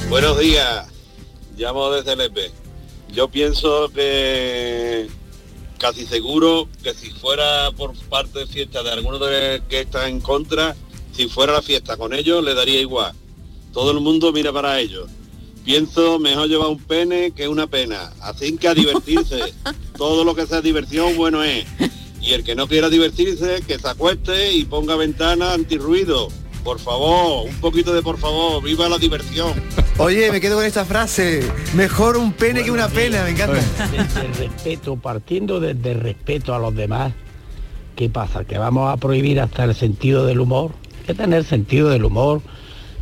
Buenos días, llamo desde Lepe. Yo pienso que casi seguro que si fuera por parte de fiesta de alguno de que está en contra, si fuera la fiesta con ellos le daría igual. Todo el mundo mira para ellos. Pienso mejor llevar un pene que una pena. Así que a divertirse. *laughs* Todo lo que sea diversión bueno es. Y el que no quiera divertirse, que se acueste y ponga ventana antirruido. Por favor, un poquito de por favor, viva la diversión. Oye, me quedo con esta frase. Mejor un pene que una pena, me encanta. Desde el respeto, partiendo desde el respeto a los demás, ¿qué pasa? ¿Que vamos a prohibir hasta el sentido del humor? Hay que tener sentido del humor.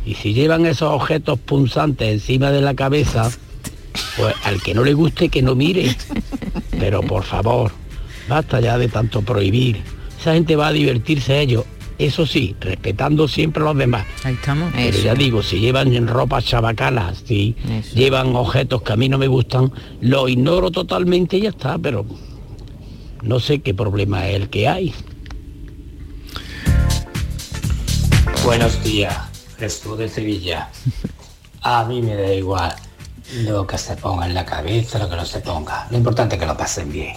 Y si llevan esos objetos punzantes encima de la cabeza, pues al que no le guste que no mire. Pero por favor, basta ya de tanto prohibir. Esa gente va a divertirse ellos. Eso sí, respetando siempre a los demás. Ahí estamos. Pero ya digo, si llevan en ropas chabacanas, si llevan objetos que a mí no me gustan, lo ignoro totalmente y ya está, pero no sé qué problema es el que hay. Buenos días, Jesús de Sevilla. A mí me da igual lo que se ponga en la cabeza, lo que no se ponga. Lo importante es que lo pasen bien.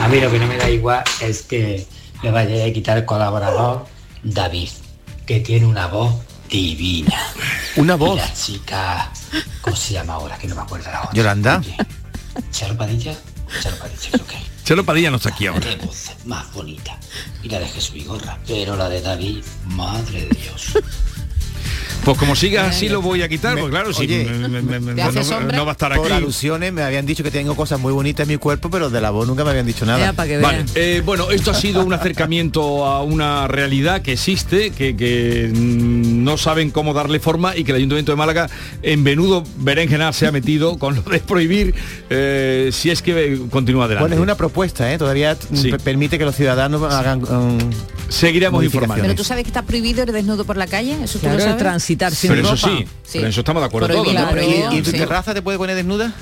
A mí lo que no me da igual es que le vaya a quitar el colaborador David, que tiene una voz divina. Una Y voz. la chica, ¿cómo se llama ahora? Que no me acuerdo la otra. Yolanda. Charo Padilla. Charo Padilla, creo que. Chelo Padilla no está aquí ahora. Qué voz más bonita. Y la de Jesús Vigorra. Pero la de David, madre de Dios. Pues como sigas así lo voy a quitar, claro, Oye, me- me- me- me- ¿te no, va a estar Por aquí. alusiones me habían dicho que tengo cosas muy bonitas en mi cuerpo, pero de la voz nunca me habían dicho nada. Vale, eh, bueno, esto ha sido un acercamiento a una realidad que existe, que, que, mm, no saben cómo darle forma y que el Ayuntamiento de Málaga en venudo berenjenal se ha metido con lo de prohibir eh, si es que continúa adelante. Bueno, es una propuesta, ¿eh? todavía mm, pe- permite que los ciudadanos hagan... um, Seguiremos modificaciones. Pero tú sabes que está prohibido ir desnudo por la calle, eso tú Claro, lo el sabes. transitar sin Pero eso ropa. sí, pero en eso estamos de acuerdo todos. Prohibido, ¿no? claro, ¿Y, y en tu sí. terraza te puede poner desnuda?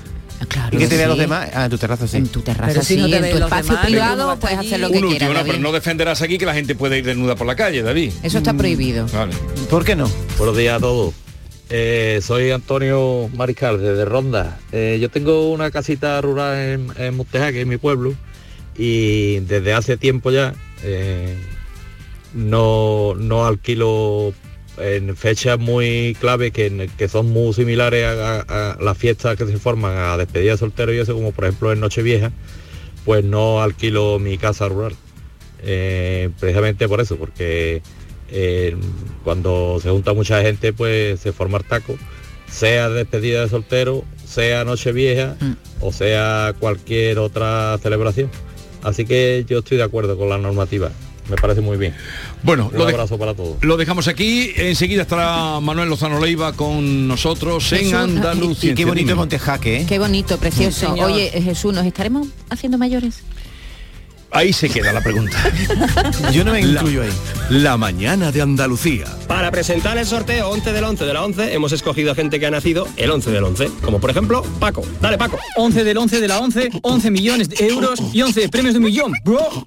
Claro ¿Y que te vean los sí. demás? Ah, en tu terraza sí. En tu terraza Pero si no sí, te en tu los espacio demás, privado puedes hacer lo que Un último, quieras, no, pero no defenderás aquí que la gente puede ir desnuda por la calle, David. Eso está prohibido. Vale. ¿Por qué no? Buenos días a todos. Eh, soy Antonio Mariscal, desde Ronda. Eh, yo tengo una casita rural en, en Monteja, que es mi pueblo, y desde hace tiempo ya eh, no, no alquilo en fechas muy clave que, que son muy similares a, a- a las fiestas que se forman a despedida de soltero y eso, como por ejemplo en Nochevieja, pues no alquilo mi casa rural. Eh, precisamente por eso, porque eh, cuando se junta mucha gente, pues se forma el taco, sea despedida de soltero, sea Nochevieja o sea cualquier otra celebración. Así que yo estoy de acuerdo con la normativa, me parece muy bien. Bueno, un lo de- abrazo para todos. Lo dejamos aquí, enseguida estará Manuel Lozano Leiva con nosotros en Jesús, Andalucía. Y qué bonito Montejaque, ¿eh? Qué bonito, precioso. Sí. Oye, Jesús, ¿nos estaremos haciendo mayores? Ahí se queda la pregunta. *laughs* Yo no me La- incluyo ahí. La mañana de Andalucía. Para presentar el sorteo 11 del 11 de la 11 hemos escogido a gente que ha nacido el 11 del 11, como por ejemplo Paco. Dale Paco. 11 del 11 de la 11, 11 millones de euros y 11 premios de un millón, bro.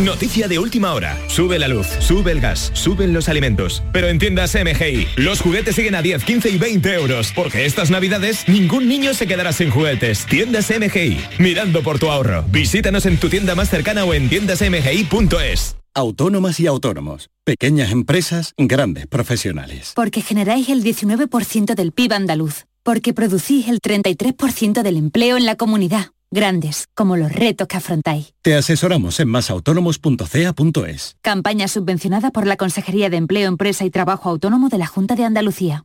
Noticia de última hora. Sube la luz, sube el gas, suben los alimentos. Pero en tiendas MGI, los juguetes siguen a 10, 15 y 20 euros. Porque estas navidades ningún niño se quedará sin juguetes. Tiendas MGI, mirando por tu ahorro. Visítanos en tu tienda más cercana o en tiendasmgi.es. Autónomas y autónomos. Pequeñas empresas, grandes profesionales. Porque generáis el 19% del PIB andaluz. Porque producís el 33% del empleo en la comunidad. Grandes, como los retos que afrontáis. Te asesoramos en masautónomos.ca.es. Campaña subvencionada por la Consejería de Empleo, Empresa y Trabajo Autónomo de la Junta de Andalucía.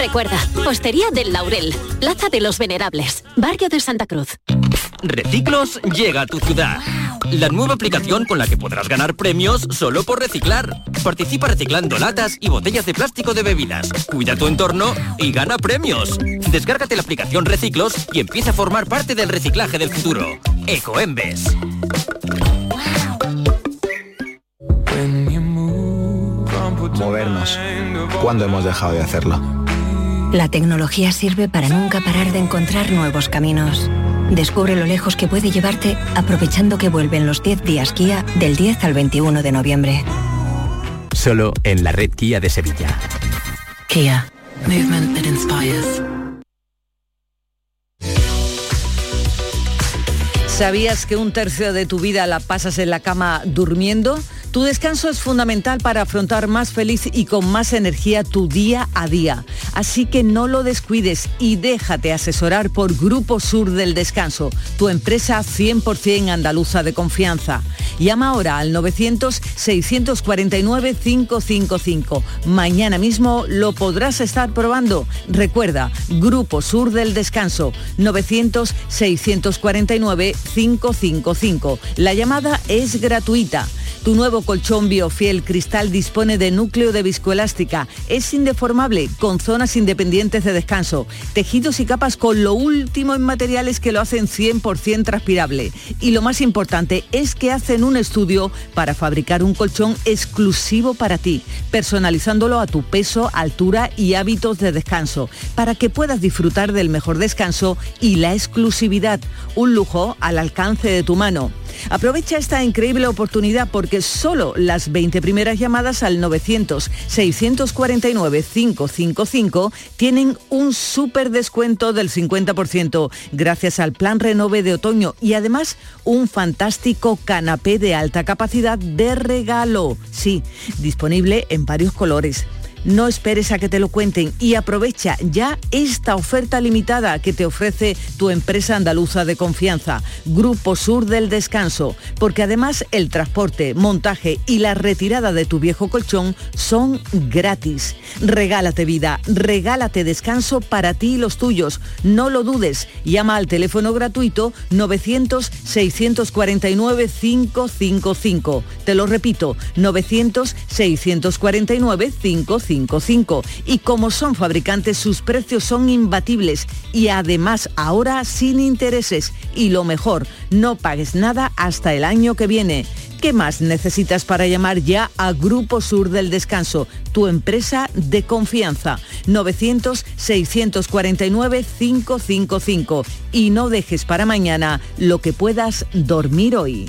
Recuerda, Hostería del Laurel, Plaza de los Venerables, Barrio de Santa Cruz. Reciclos llega a tu ciudad. La nueva aplicación con la que podrás ganar premios solo por reciclar. Participa reciclando latas y botellas de plástico de bebidas. Cuida tu entorno y gana premios. Descárgate la aplicación Reciclos y empieza a formar parte del reciclaje del futuro. Ecoembes. Movernos. ¿Cuándo hemos dejado de hacerlo? La tecnología sirve para nunca parar de encontrar nuevos caminos. Descubre lo lejos que puede llevarte aprovechando que vuelven los 10 días Kia del 10 al 21 de noviembre. Solo en la red Kia de Sevilla. Kia. Movement that inspires. ¿Sabías que un tercio de tu vida la pasas en la cama durmiendo? Tu descanso es fundamental para afrontar más feliz y con más energía tu día a día. Así que no lo descuides y déjate asesorar por Grupo Sur del Descanso, tu empresa 100% andaluza de confianza. Llama ahora al 900-649-555. Mañana mismo lo podrás estar probando. Recuerda, Grupo Sur del Descanso, 900-649-555. La llamada es gratuita. Tu nuevo colchón Biofiel Cristal dispone de núcleo de viscoelástica. Es indeformable, con zonas independientes de descanso, tejidos y capas con lo último en materiales que lo hacen 100% transpirable. Y lo más importante es que hacen un estudio para fabricar un colchón exclusivo para ti, personalizándolo a tu peso, altura y hábitos de descanso, para que puedas disfrutar del mejor descanso y la exclusividad, un lujo al alcance de tu mano. Aprovecha esta increíble oportunidad porque solo las 20 primeras llamadas al 900-649-555 tienen un súper descuento del 50% gracias al plan Renove de otoño y además un fantástico canapé de alta capacidad de regalo. Sí, disponible en varios colores. No esperes a que te lo cuenten y aprovecha ya esta oferta limitada que te ofrece tu empresa andaluza de confianza, Grupo Sur del Descanso, porque además el transporte, montaje y la retirada de tu viejo colchón son gratis. Regálate vida, regálate descanso para ti y los tuyos. No lo dudes, llama al teléfono gratuito 900-649-555. Te lo repito, 900-649-555. Y como son fabricantes, sus precios son imbatibles y además ahora sin intereses. Y lo mejor, no pagues nada hasta el año que viene. ¿Qué más necesitas para llamar ya a Grupo Sur del Descanso, tu empresa de confianza? 900-649-555. Y no dejes para mañana lo que puedas dormir hoy.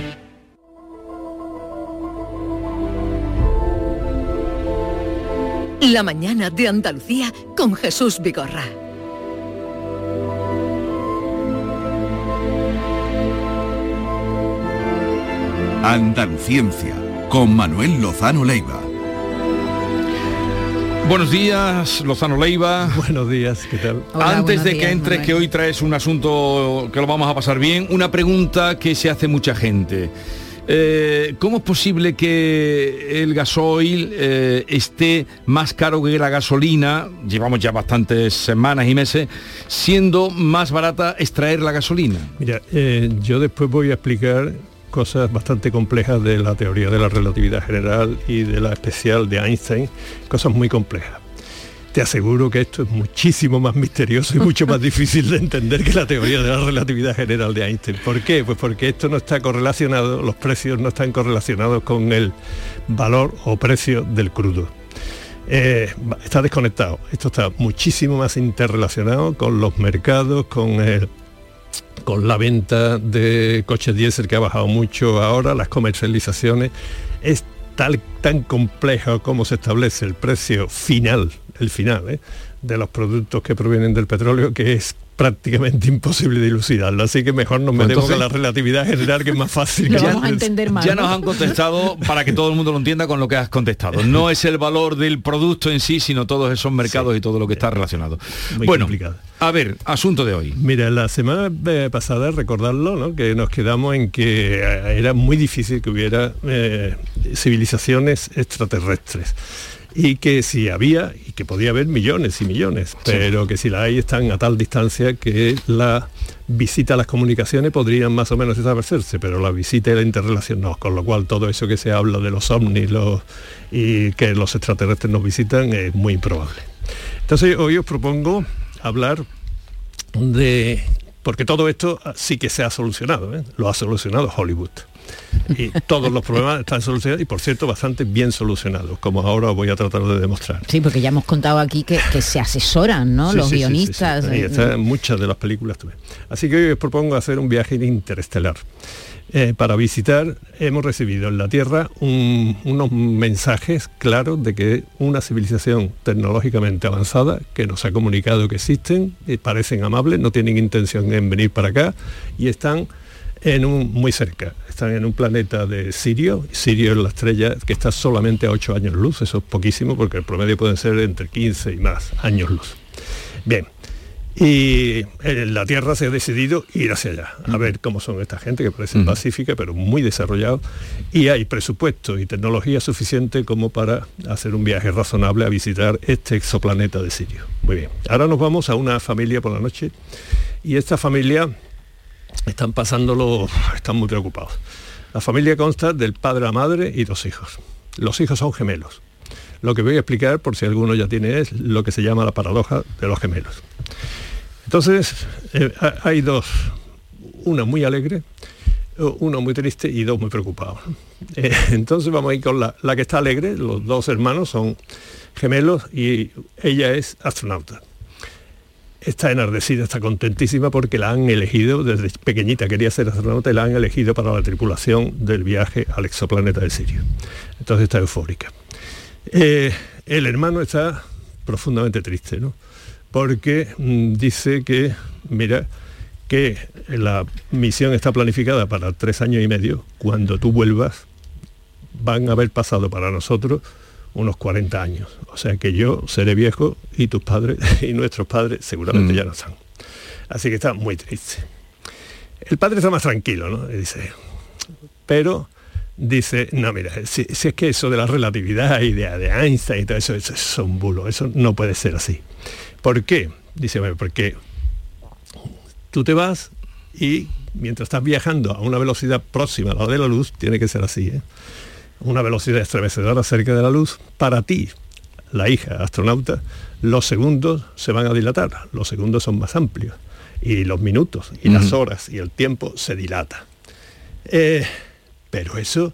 La mañana de Andalucía con Jesús Vigorra. Andaluciencia con Manuel Lozano Leiva. Buenos días, Lozano Leiva. *laughs* Buenos días, ¿qué tal? Hola, Antes de que días, entres, Manuel. que hoy traes un asunto que lo vamos a pasar bien, una pregunta que se hace mucha gente. Eh, ¿Cómo es posible que el gasoil eh, esté más caro que la gasolina? Llevamos ya bastantes semanas y meses, siendo más barata extraer la gasolina. Mira, eh, yo después voy a explicar cosas bastante complejas de la teoría de la relatividad general y de la especial de Einstein, cosas muy complejas. Te aseguro que esto es muchísimo más misterioso y mucho más difícil de entender que la teoría de la relatividad general de Einstein. ¿Por qué? Pues porque esto no está correlacionado, los precios no están correlacionados con el valor o precio del crudo. Eh, está desconectado. Esto está muchísimo más interrelacionado con los mercados, con el, con la venta de coches diésel que ha bajado mucho ahora, las comercializaciones. Es tal, tan complejo como se establece el precio final, el final, ¿eh? de los productos que provienen del petróleo, que es prácticamente *laughs* imposible dilucidarlo. Así que mejor nos Pues metemos con la relatividad general, que es más fácil. *laughs* Que vamos a entender más. Ya ¿no? nos han contestado para que todo el mundo lo entienda con lo que has contestado. *laughs* No es el valor del producto en sí, sino todos esos mercados y todo lo que está relacionado. Muy bueno, complicado. a ver, asunto de hoy. Mira, la semana eh, pasada, recordarlo, ¿no? que nos quedamos en que eh, era muy difícil que hubiera eh, civilizaciones extraterrestres. Y que si había, y que podía haber millones y millones, pero que si la hay están a tal distancia que la visita a las comunicaciones podrían más o menos desaparecerse, pero la visita y la interrelación no, con lo cual todo eso que se habla de los ovnis los, y que los extraterrestres nos visitan es muy improbable. Entonces hoy os propongo hablar de... porque todo esto sí que se ha solucionado, ¿eh? lo ha solucionado Hollywood y todos los problemas están solucionados y por cierto bastante bien solucionados, como ahora voy a tratar de demostrar. Sí, porque ya hemos contado aquí que, se asesoran, ¿no? Sí, los sí, guionistas. sí, eh, están muchas de las películas también. Así que hoy os propongo hacer un viaje interestelar. Eh, para visitar hemos recibido en la Tierra un- unos mensajes claros de que una civilización tecnológicamente avanzada que nos ha comunicado que existen, y parecen amables, no tienen intención en venir para acá y están en un, muy cerca. Están en un planeta de Sirio. Sirio es la estrella que está solamente a 8 años luz. Eso es poquísimo porque el promedio pueden ser entre 15 y más años luz. Bien. Y en la Tierra se ha decidido ir hacia allá, a ver cómo son esta gente que parece pacífica, pero muy desarrollado. Y hay presupuesto y tecnología suficiente como para hacer un viaje razonable a visitar este exoplaneta de Sirio. Muy bien. Ahora nos vamos a una familia por la noche y esta familia están pasándolo, están muy preocupados. La familia consta del padre, la madre y dos hijos. Los hijos son gemelos. Lo que voy a explicar, por si alguno ya tiene, es lo que se llama la paradoja de los gemelos. Entonces, eh, ha- hay dos, una muy alegre, uno muy triste y dos muy preocupados. Eh, entonces vamos a ir con la, la que está alegre, los dos hermanos son gemelos y ella es astronauta está enardecida, está contentísima porque la han elegido, desde pequeñita quería ser astronauta y la han elegido para la tripulación del viaje al exoplaneta de Sirio. Entonces está eufórica. Eh, el hermano está profundamente triste, ¿no? Porque mm, dice que, mira, que la misión está planificada para tres años y medio. Cuando tú vuelvas, van a haber pasado para nosotros unos 40 años. O sea que yo seré viejo y tus padres *laughs* y nuestros padres seguramente Mm. ya no están. Así que está muy triste. El padre está más tranquilo, ¿no? Y dice, pero dice, no, mira, si, si es que eso de la relatividad y de, de Einstein y todo eso, eso es un bulo, eso no puede ser así. ¿Por qué? Dice, bueno, porque tú te vas y mientras estás viajando a una velocidad próxima a la de la luz, tiene que ser así, ¿eh? Una velocidad estremecedora cerca de la luz, para ti, la hija astronauta, los segundos se van a dilatar, los segundos son más amplios, y los minutos, y las horas, y el tiempo se dilata. Eh, pero eso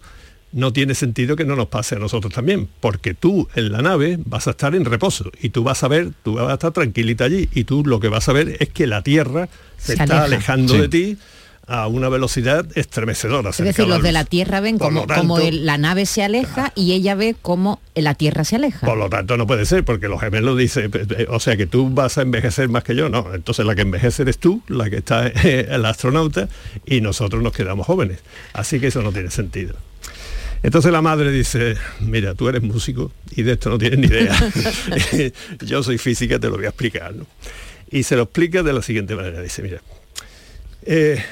no tiene sentido que no nos pase a nosotros también, porque tú en la nave vas a estar en reposo y tú vas a ver, tú vas a estar tranquilita allí y tú lo que vas a ver es que la Tierra se, Se está aleja. alejando Sí. de ti a una velocidad estremecedora. Es decir, los de la Tierra ven como, tanto- como el- la nave se aleja y ella ve cómo la Tierra se aleja. Por lo tanto, no puede ser, porque los gemelos dicen, "Pe- pe- o sea, que tú vas a envejecer más que yo, no. Entonces la que envejece eres tú, la que está *laughs* el astronauta, y nosotros nos quedamos jóvenes. Así que eso no tiene sentido. Entonces la madre dice, mira, tú eres músico y de esto no tienes ni idea. *laughs* *laughs* yo soy física, te lo voy a explicar. ¿no? Y se lo explica de la siguiente manera. Dice, mira, eh,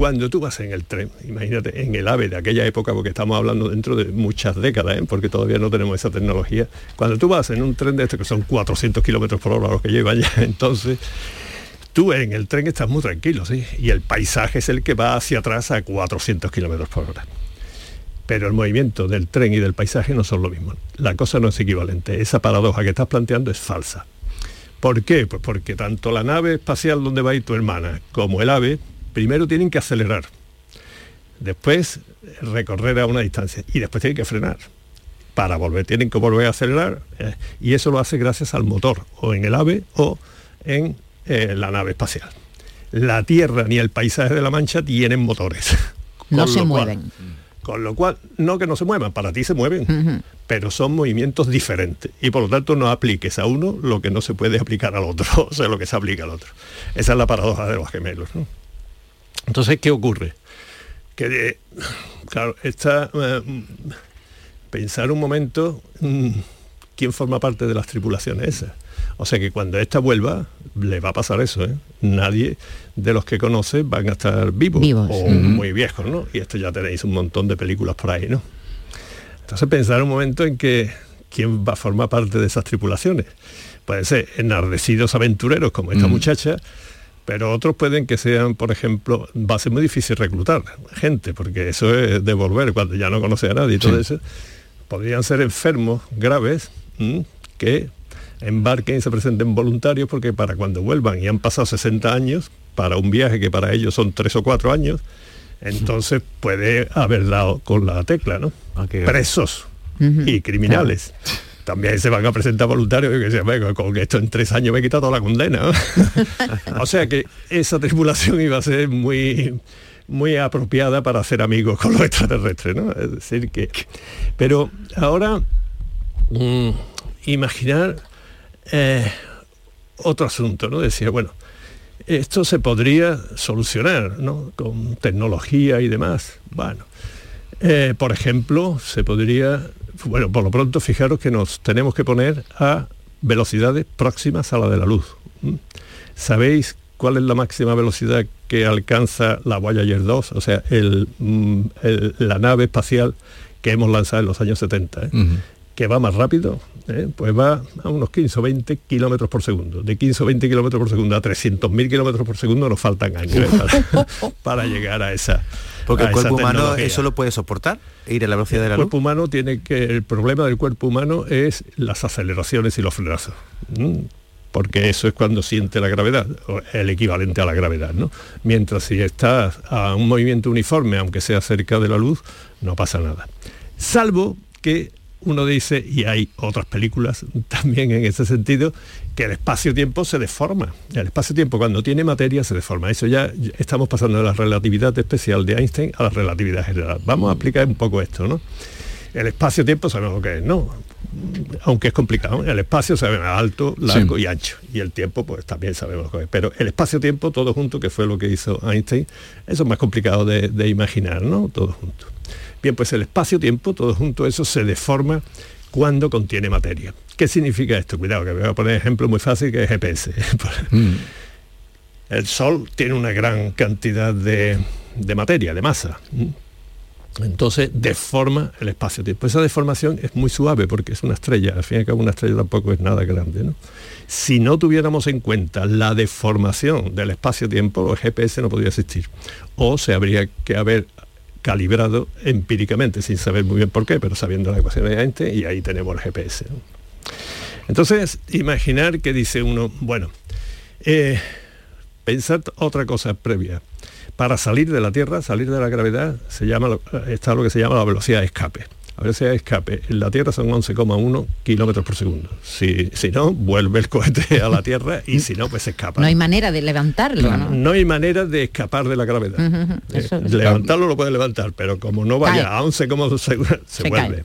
cuando tú vas en el tren, imagínate, en el AVE de aquella época, porque estamos hablando dentro de muchas décadas, ¿eh? porque todavía no tenemos esa tecnología, cuando tú vas en un tren de estos que son 400 kilómetros por hora los que llevan ya, *laughs* entonces tú en el tren estás muy tranquilo, ¿sí? Y el paisaje es el que va hacia atrás a 400 kilómetros por hora. Pero el movimiento del tren y del paisaje no son lo mismo. La cosa no es equivalente. Esa paradoja que estás planteando es falsa. ¿Por qué? Pues porque tanto la nave espacial donde va a ir tu hermana como el ave, primero tienen que acelerar, después recorrer a una distancia y después tienen que frenar. Para volver, tienen que volver a acelerar eh, y eso lo hace gracias al motor, o en el ave o en eh, la nave espacial. La Tierra ni el paisaje de la Mancha tienen motores. *laughs* No se cual- mueven. con lo cual, no que no se muevan, para ti se mueven, pero son movimientos diferentes. Y por lo tanto no apliques a uno lo que no se puede aplicar al otro, *laughs* o sea, lo que se aplica al otro. Esa es la paradoja de los gemelos. ¿no? Entonces, ¿qué ocurre? Que, de- claro, esta, eh, pensar un momento, mm, ¿quién forma parte de las tripulaciones esas? O sea que cuando esta vuelva, le va a pasar eso, ¿eh? Nadie de los que conoce van a estar vivos, Vivos. o muy viejos, ¿no? Y esto ya tenéis un montón de películas por ahí, ¿no? Entonces pensar un momento en que quién va a formar parte de esas tripulaciones. Pueden ser enardecidos aventureros como esta Mm. muchacha, pero otros pueden que sean, por ejemplo, va a ser muy difícil reclutar gente, porque eso es devolver cuando ya no conoce a nadie y todo Sí. eso. Podrían ser enfermos graves ¿m? que embarquen y se presenten voluntarios porque para cuando vuelvan y han pasado 60 años, para un viaje que para ellos son 3 o 4 años, entonces puede haber dado con la tecla, ¿no? Presos y criminales. También se van a presentar voluntarios y que dicen, "Venga, con esto en tres años me he quitado la condena. ¿no?". *laughs* o sea que esa tripulación iba a ser muy muy apropiada para hacer amigos con los extraterrestres, ¿no? Es decir que. Pero ahora mm, imaginar eh, otro asunto, ¿no? Decía, bueno, esto se podría solucionar, ¿no? Con tecnología y demás. Bueno, eh, por ejemplo, se podría, bueno, por lo pronto fijaros que nos tenemos que poner a velocidades próximas a la de la luz. ¿m? ¿Sabéis cuál es la máxima velocidad que alcanza la Voyager 2? O sea, el, mm, el- la nave espacial que hemos lanzado en los años 70. ¿eh? que va más rápido, ¿eh? pues va a unos 15 o 20 kilómetros por segundo. De 15 o 20 kilómetros por segundo a 300.000 kilómetros por segundo nos faltan años ¿eh? para, *laughs* para llegar a esa. Porque el cuerpo humano tecnología. eso lo puede soportar, ir a la velocidad de la El luz. cuerpo humano tiene que el problema del cuerpo humano es las aceleraciones y los frenazos. Porque eso es cuando siente la gravedad, el equivalente a la gravedad, ¿no? Mientras si estás a un movimiento uniforme, aunque sea cerca de la luz, no pasa nada. Salvo que uno dice, y hay otras películas también en ese sentido, que el espacio-tiempo se deforma. El espacio-tiempo cuando tiene materia se deforma. Eso ya estamos pasando de la relatividad especial de Einstein a la relatividad general. Vamos a explicar un poco esto, ¿no? El espacio-tiempo sabemos lo que es, ¿no? Aunque es complicado. El espacio sabemos alto, largo Sí. y ancho. Y el tiempo, pues también sabemos lo que es. Pero el espacio-tiempo, todo junto, que fue lo que hizo Einstein, eso es más complicado de, de imaginar, ¿no? Todo junto. Bien, pues el espacio-tiempo, todo junto, eso se deforma cuando contiene materia. ¿Qué significa esto? Cuidado, que voy a poner ejemplo muy fácil que es GPS. *laughs* El Sol tiene una gran cantidad de, de materia, de masa. Entonces deforma el espacio-tiempo. Esa deformación es muy suave porque es una estrella. Al fin y al cabo una estrella tampoco es nada grande. ¿no? Si no tuviéramos en cuenta la deformación del espacio-tiempo, el GPS no podría existir. O se habría que haber calibrado empíricamente, sin saber muy bien por qué, pero sabiendo la ecuación de Einstein, y ahí tenemos el GPS. Entonces, imaginar que dice uno, bueno, eh, pensar otra cosa previa. Para salir de la Tierra, salir de la gravedad, se llama, lo- está lo que se llama la velocidad de escape. La velocidad de escape en la Tierra son 11,1 kilómetros por segundo. Si, si no, vuelve el cohete a la Tierra y si no, pues se escapa. No hay manera de levantarlo, ¿no? No hay manera de escapar de la gravedad. Eh, Eso- levantarlo lo puede levantar, pero como no vaya Cae. a 11,2 segundos, se, Se vuelve. cae.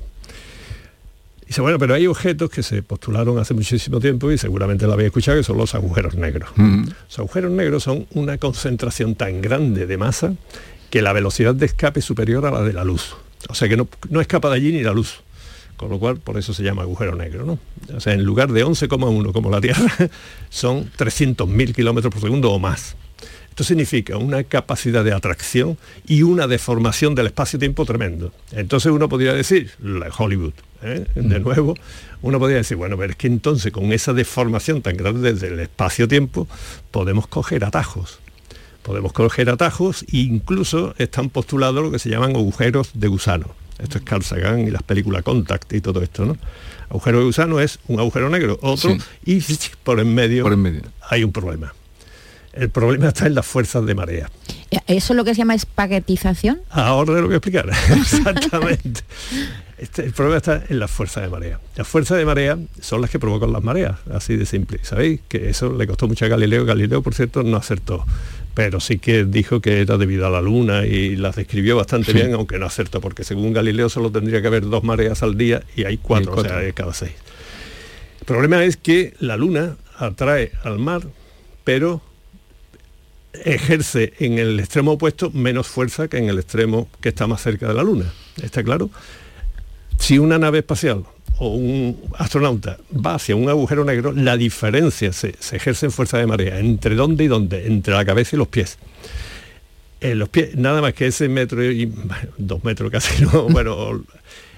Dice, bueno, pero hay objetos que se postularon hace muchísimo tiempo y seguramente lo habéis escuchado, que son los agujeros negros. Los agujeros negros son una concentración tan grande de masa que la velocidad de escape es superior a la de la luz. O sea que no, no escapa de allí ni la luz. Con lo cual, por eso se llama agujero negro, ¿no? O sea, en lugar de 11,1 como la Tierra, *laughs* son 300.000 kilómetros por segundo o más. Esto significa una capacidad de atracción y una deformación del espacio-tiempo tremendo. Entonces uno podría decir, la Hollywood, ¿eh? de nuevo, uno podría decir, bueno, pero es que entonces con esa deformación tan grande del espacio-tiempo podemos coger atajos. Podemos coger atajos e incluso están postulados lo que se llaman agujeros de gusano. Esto es Carl Sagan y las películas Contact y todo esto, ¿no? Agujero de gusano es un agujero negro, otro, y por en medio, hay un problema. El problema está en las fuerzas de marea. ¿Eso es lo que se llama espaguetización? Ahora lo voy a explicar. *laughs* Exactamente. Este, el problema está en las fuerzas de marea. Las fuerzas de marea son las que provocan las mareas, así de simple. ¿Sabéis? Que eso le costó mucho a Galileo. Galileo, por cierto, no acertó. Pero sí que dijo que era debido a la luna y las describió bastante Sí. bien, aunque no acertó, porque según Galileo solo tendría que haber dos mareas al día y hay cuatro, Y cuatro. o sea, cada seis. El problema es que la luna atrae al mar, pero ejerce en el extremo opuesto menos fuerza que en el extremo que está más cerca de la Luna. ¿Está claro? Si una nave espacial o un astronauta va hacia un agujero negro, la diferencia se, se ejerce en fuerza de marea. ¿Entre dónde y dónde? Entre la cabeza y los pies. En los pies, nada más que ese metro y bueno, dos metros casi, no, *laughs* bueno,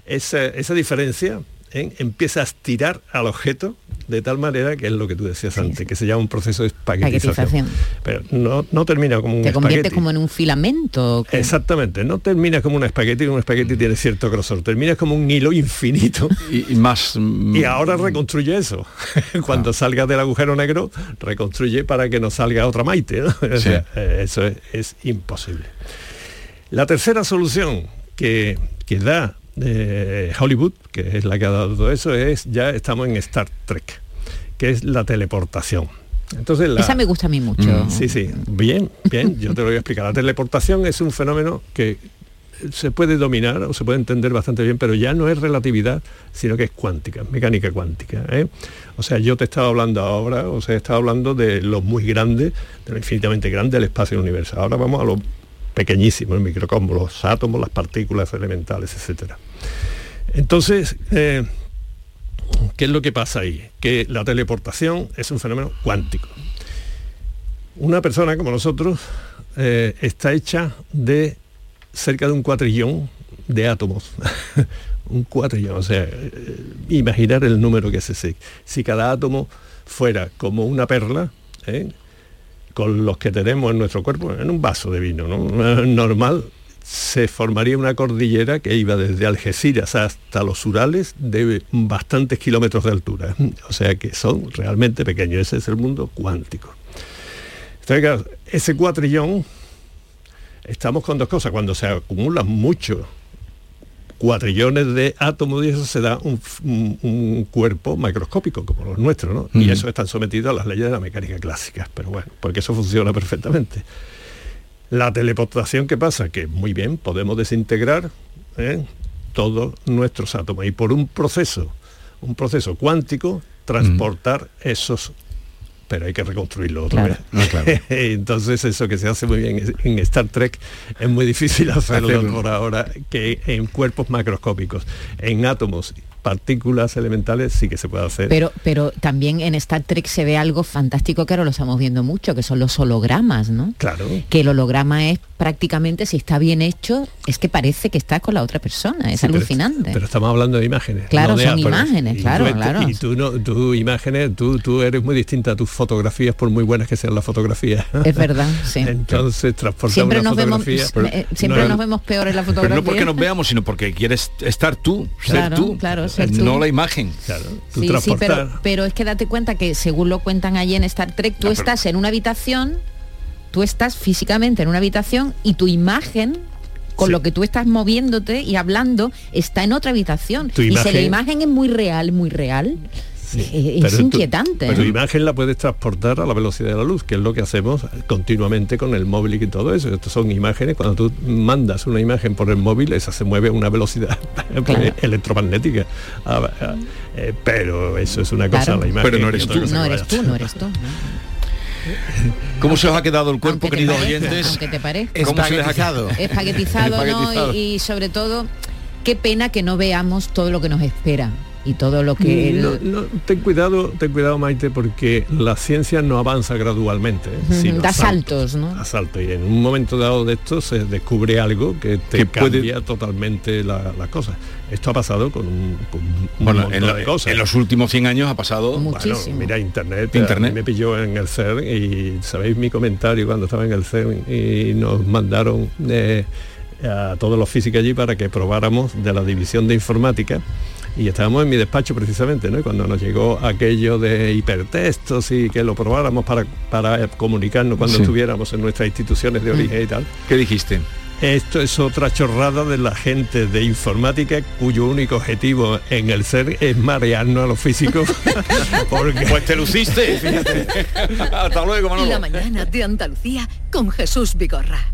esa, esa diferencia ¿eh? empieza a estirar al objeto de tal manera que es lo que tú decías antes, que se llama un proceso de espaguetización. Pero no, no termina como un Te convierte espagueti. como en un filamento. Exactamente, no termina como un espagueti, un espagueti tiene cierto grosor, termina como un hilo infinito. Y, más... *laughs* Y ahora reconstruye eso. *laughs* Cuando salga del agujero negro, reconstruye para que no salga otra Maite. ¿no? *laughs* O sea, eh, eso es, es imposible. La tercera solución que, que da eh, Hollywood, que es la que ha dado todo eso, es ya estamos en Star Trek, que es la teleportación. Entonces la- Esa me gusta a mí mucho. Mm, Sí, sí, bien, bien, yo te lo voy a explicar. La teleportación es un fenómeno que se puede dominar o se puede entender bastante bien, pero ya no es relatividad, sino que es cuántica, mecánica cuántica. ¿eh? O sea, yo te estaba hablando ahora, o sea, estaba hablando de lo muy grande, de lo infinitamente grande del espacio y el universo. Ahora vamos a lo pequeñísimo, el microcosmos, los átomos, las partículas elementales, etcétera. Entonces, eh, ¿qué es lo que pasa ahí? Que la teleportación es un fenómeno cuántico. Una persona como nosotros eh, está hecha de cerca de un cuatrillón de átomos. *laughs* un cuatrillón, o sea, eh, imaginar el número que es ese. Si cada átomo fuera como una perla, con los que tenemos en nuestro cuerpo, en un vaso de vino ¿no? *laughs* normal, se formaría una cordillera que iba desde Algeciras hasta los Urales de bastantes kilómetros de altura. O sea que son realmente pequeños. Ese es el mundo cuántico. Entonces, claro, ese cuatrillón, estamos con dos cosas. Cuando se acumulan muchos cuatrillones de átomos y eso se da un, un- un cuerpo macroscópico como los nuestros, ¿no? Y eso están sometidos a las leyes de la mecánica clásica. Pero bueno, porque eso funciona perfectamente. La teleportación, ¿qué pasa? Que muy bien, podemos desintegrar ¿eh? todos nuestros átomos y por un proceso, un proceso cuántico, transportar esos pero hay que reconstruirlo otra Claro. vez. Ah, claro. *laughs* Entonces eso que se hace muy bien en Star Trek es muy difícil *laughs* hacerlo, Hacerlo. por ahora que en cuerpos macroscópicos, en átomos, partículas elementales sí que se puede hacer. Pero, pero también en Star Trek se ve algo fantástico que ahora lo estamos viendo mucho, que son los hologramas, ¿no? Claro. Que el holograma es prácticamente, si está bien hecho, es que parece que estás con la otra persona, es Sí, alucinante. Pero estamos hablando de imágenes. Claro, no de son átomos. imágenes, Y claro, tú- claro. Y tú, no, tú imágenes, tú, tú eres muy distinta a tus fotografías, por muy buenas que sean las fotografías. Es verdad, *laughs* sí. Entonces, transportar siempre una nos vemos, eh, siempre no- nos vemos peor en la Pero fotografía. no porque nos veamos, sino porque quieres estar tú, ser Claro, tú, claro, ser tú. no la imagen. Claro, Sí, sí, pero, pero es que date cuenta que según lo cuentan allí en Star Trek, tú estás en una habitación, tú estás físicamente en una habitación y tu imagen con lo que tú estás moviéndote y hablando está en otra habitación. Tu y si la imagen es muy real, muy real, es Pero tu- inquietante. Pero tu ¿eh? imagen la puedes transportar a la velocidad de la luz, que es lo que hacemos continuamente con el móvil y todo eso. Estas son imágenes, cuando tú mandas una imagen por el móvil, esa se mueve a una velocidad *laughs* electromagnética. Ah, ah, eh, pero eso es una cosa, Claro. la imagen. Pero no eres tú. No eres tú, no eres tú. ¿no? ¿Cómo se os ha quedado el cuerpo, queridos parezca, oyentes? aunque te parezca. ¿Cómo se les ha quedado? Espaguetizado, ¿no? Espaguetizado. Y, y sobre todo, qué pena que no veamos todo lo que nos espera y todo lo que... el- No, no, ten cuidado, ten cuidado Maite, porque la ciencia no avanza gradualmente, ¿eh? Ujú, sino da saltos, ¿no? a salto. Y en un momento dado de esto se descubre algo que te Que puede- cambia totalmente la- las cosas. Esto ha pasado con un, con un Bueno, montón en, lo- de cosas. en los últimos 100 años ha pasado... Bueno, mira, internet, Internet. me pilló en el CERN y sabéis mi comentario cuando estaba en el CERN y nos mandaron eh, a todos los físicos allí para que probáramos de la división de informática y estábamos en mi despacho precisamente, ¿no? Y cuando nos llegó aquello de hipertextos y que lo probáramos para, para comunicarnos cuando Sí. estuviéramos en nuestras instituciones de origen y tal. ¿Qué dijiste? Esto es otra chorrada de la gente de informática cuyo único objetivo en el ser es marearnos a los físicos. *laughs* porque Pues te luciste, fíjate. *laughs* Hasta luego, Manolo. La mañana de Andalucía con Jesús Vigorra.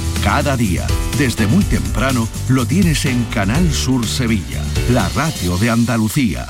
Cada día, desde muy temprano, lo tienes en Canal Sur Sevilla, la radio de Andalucía.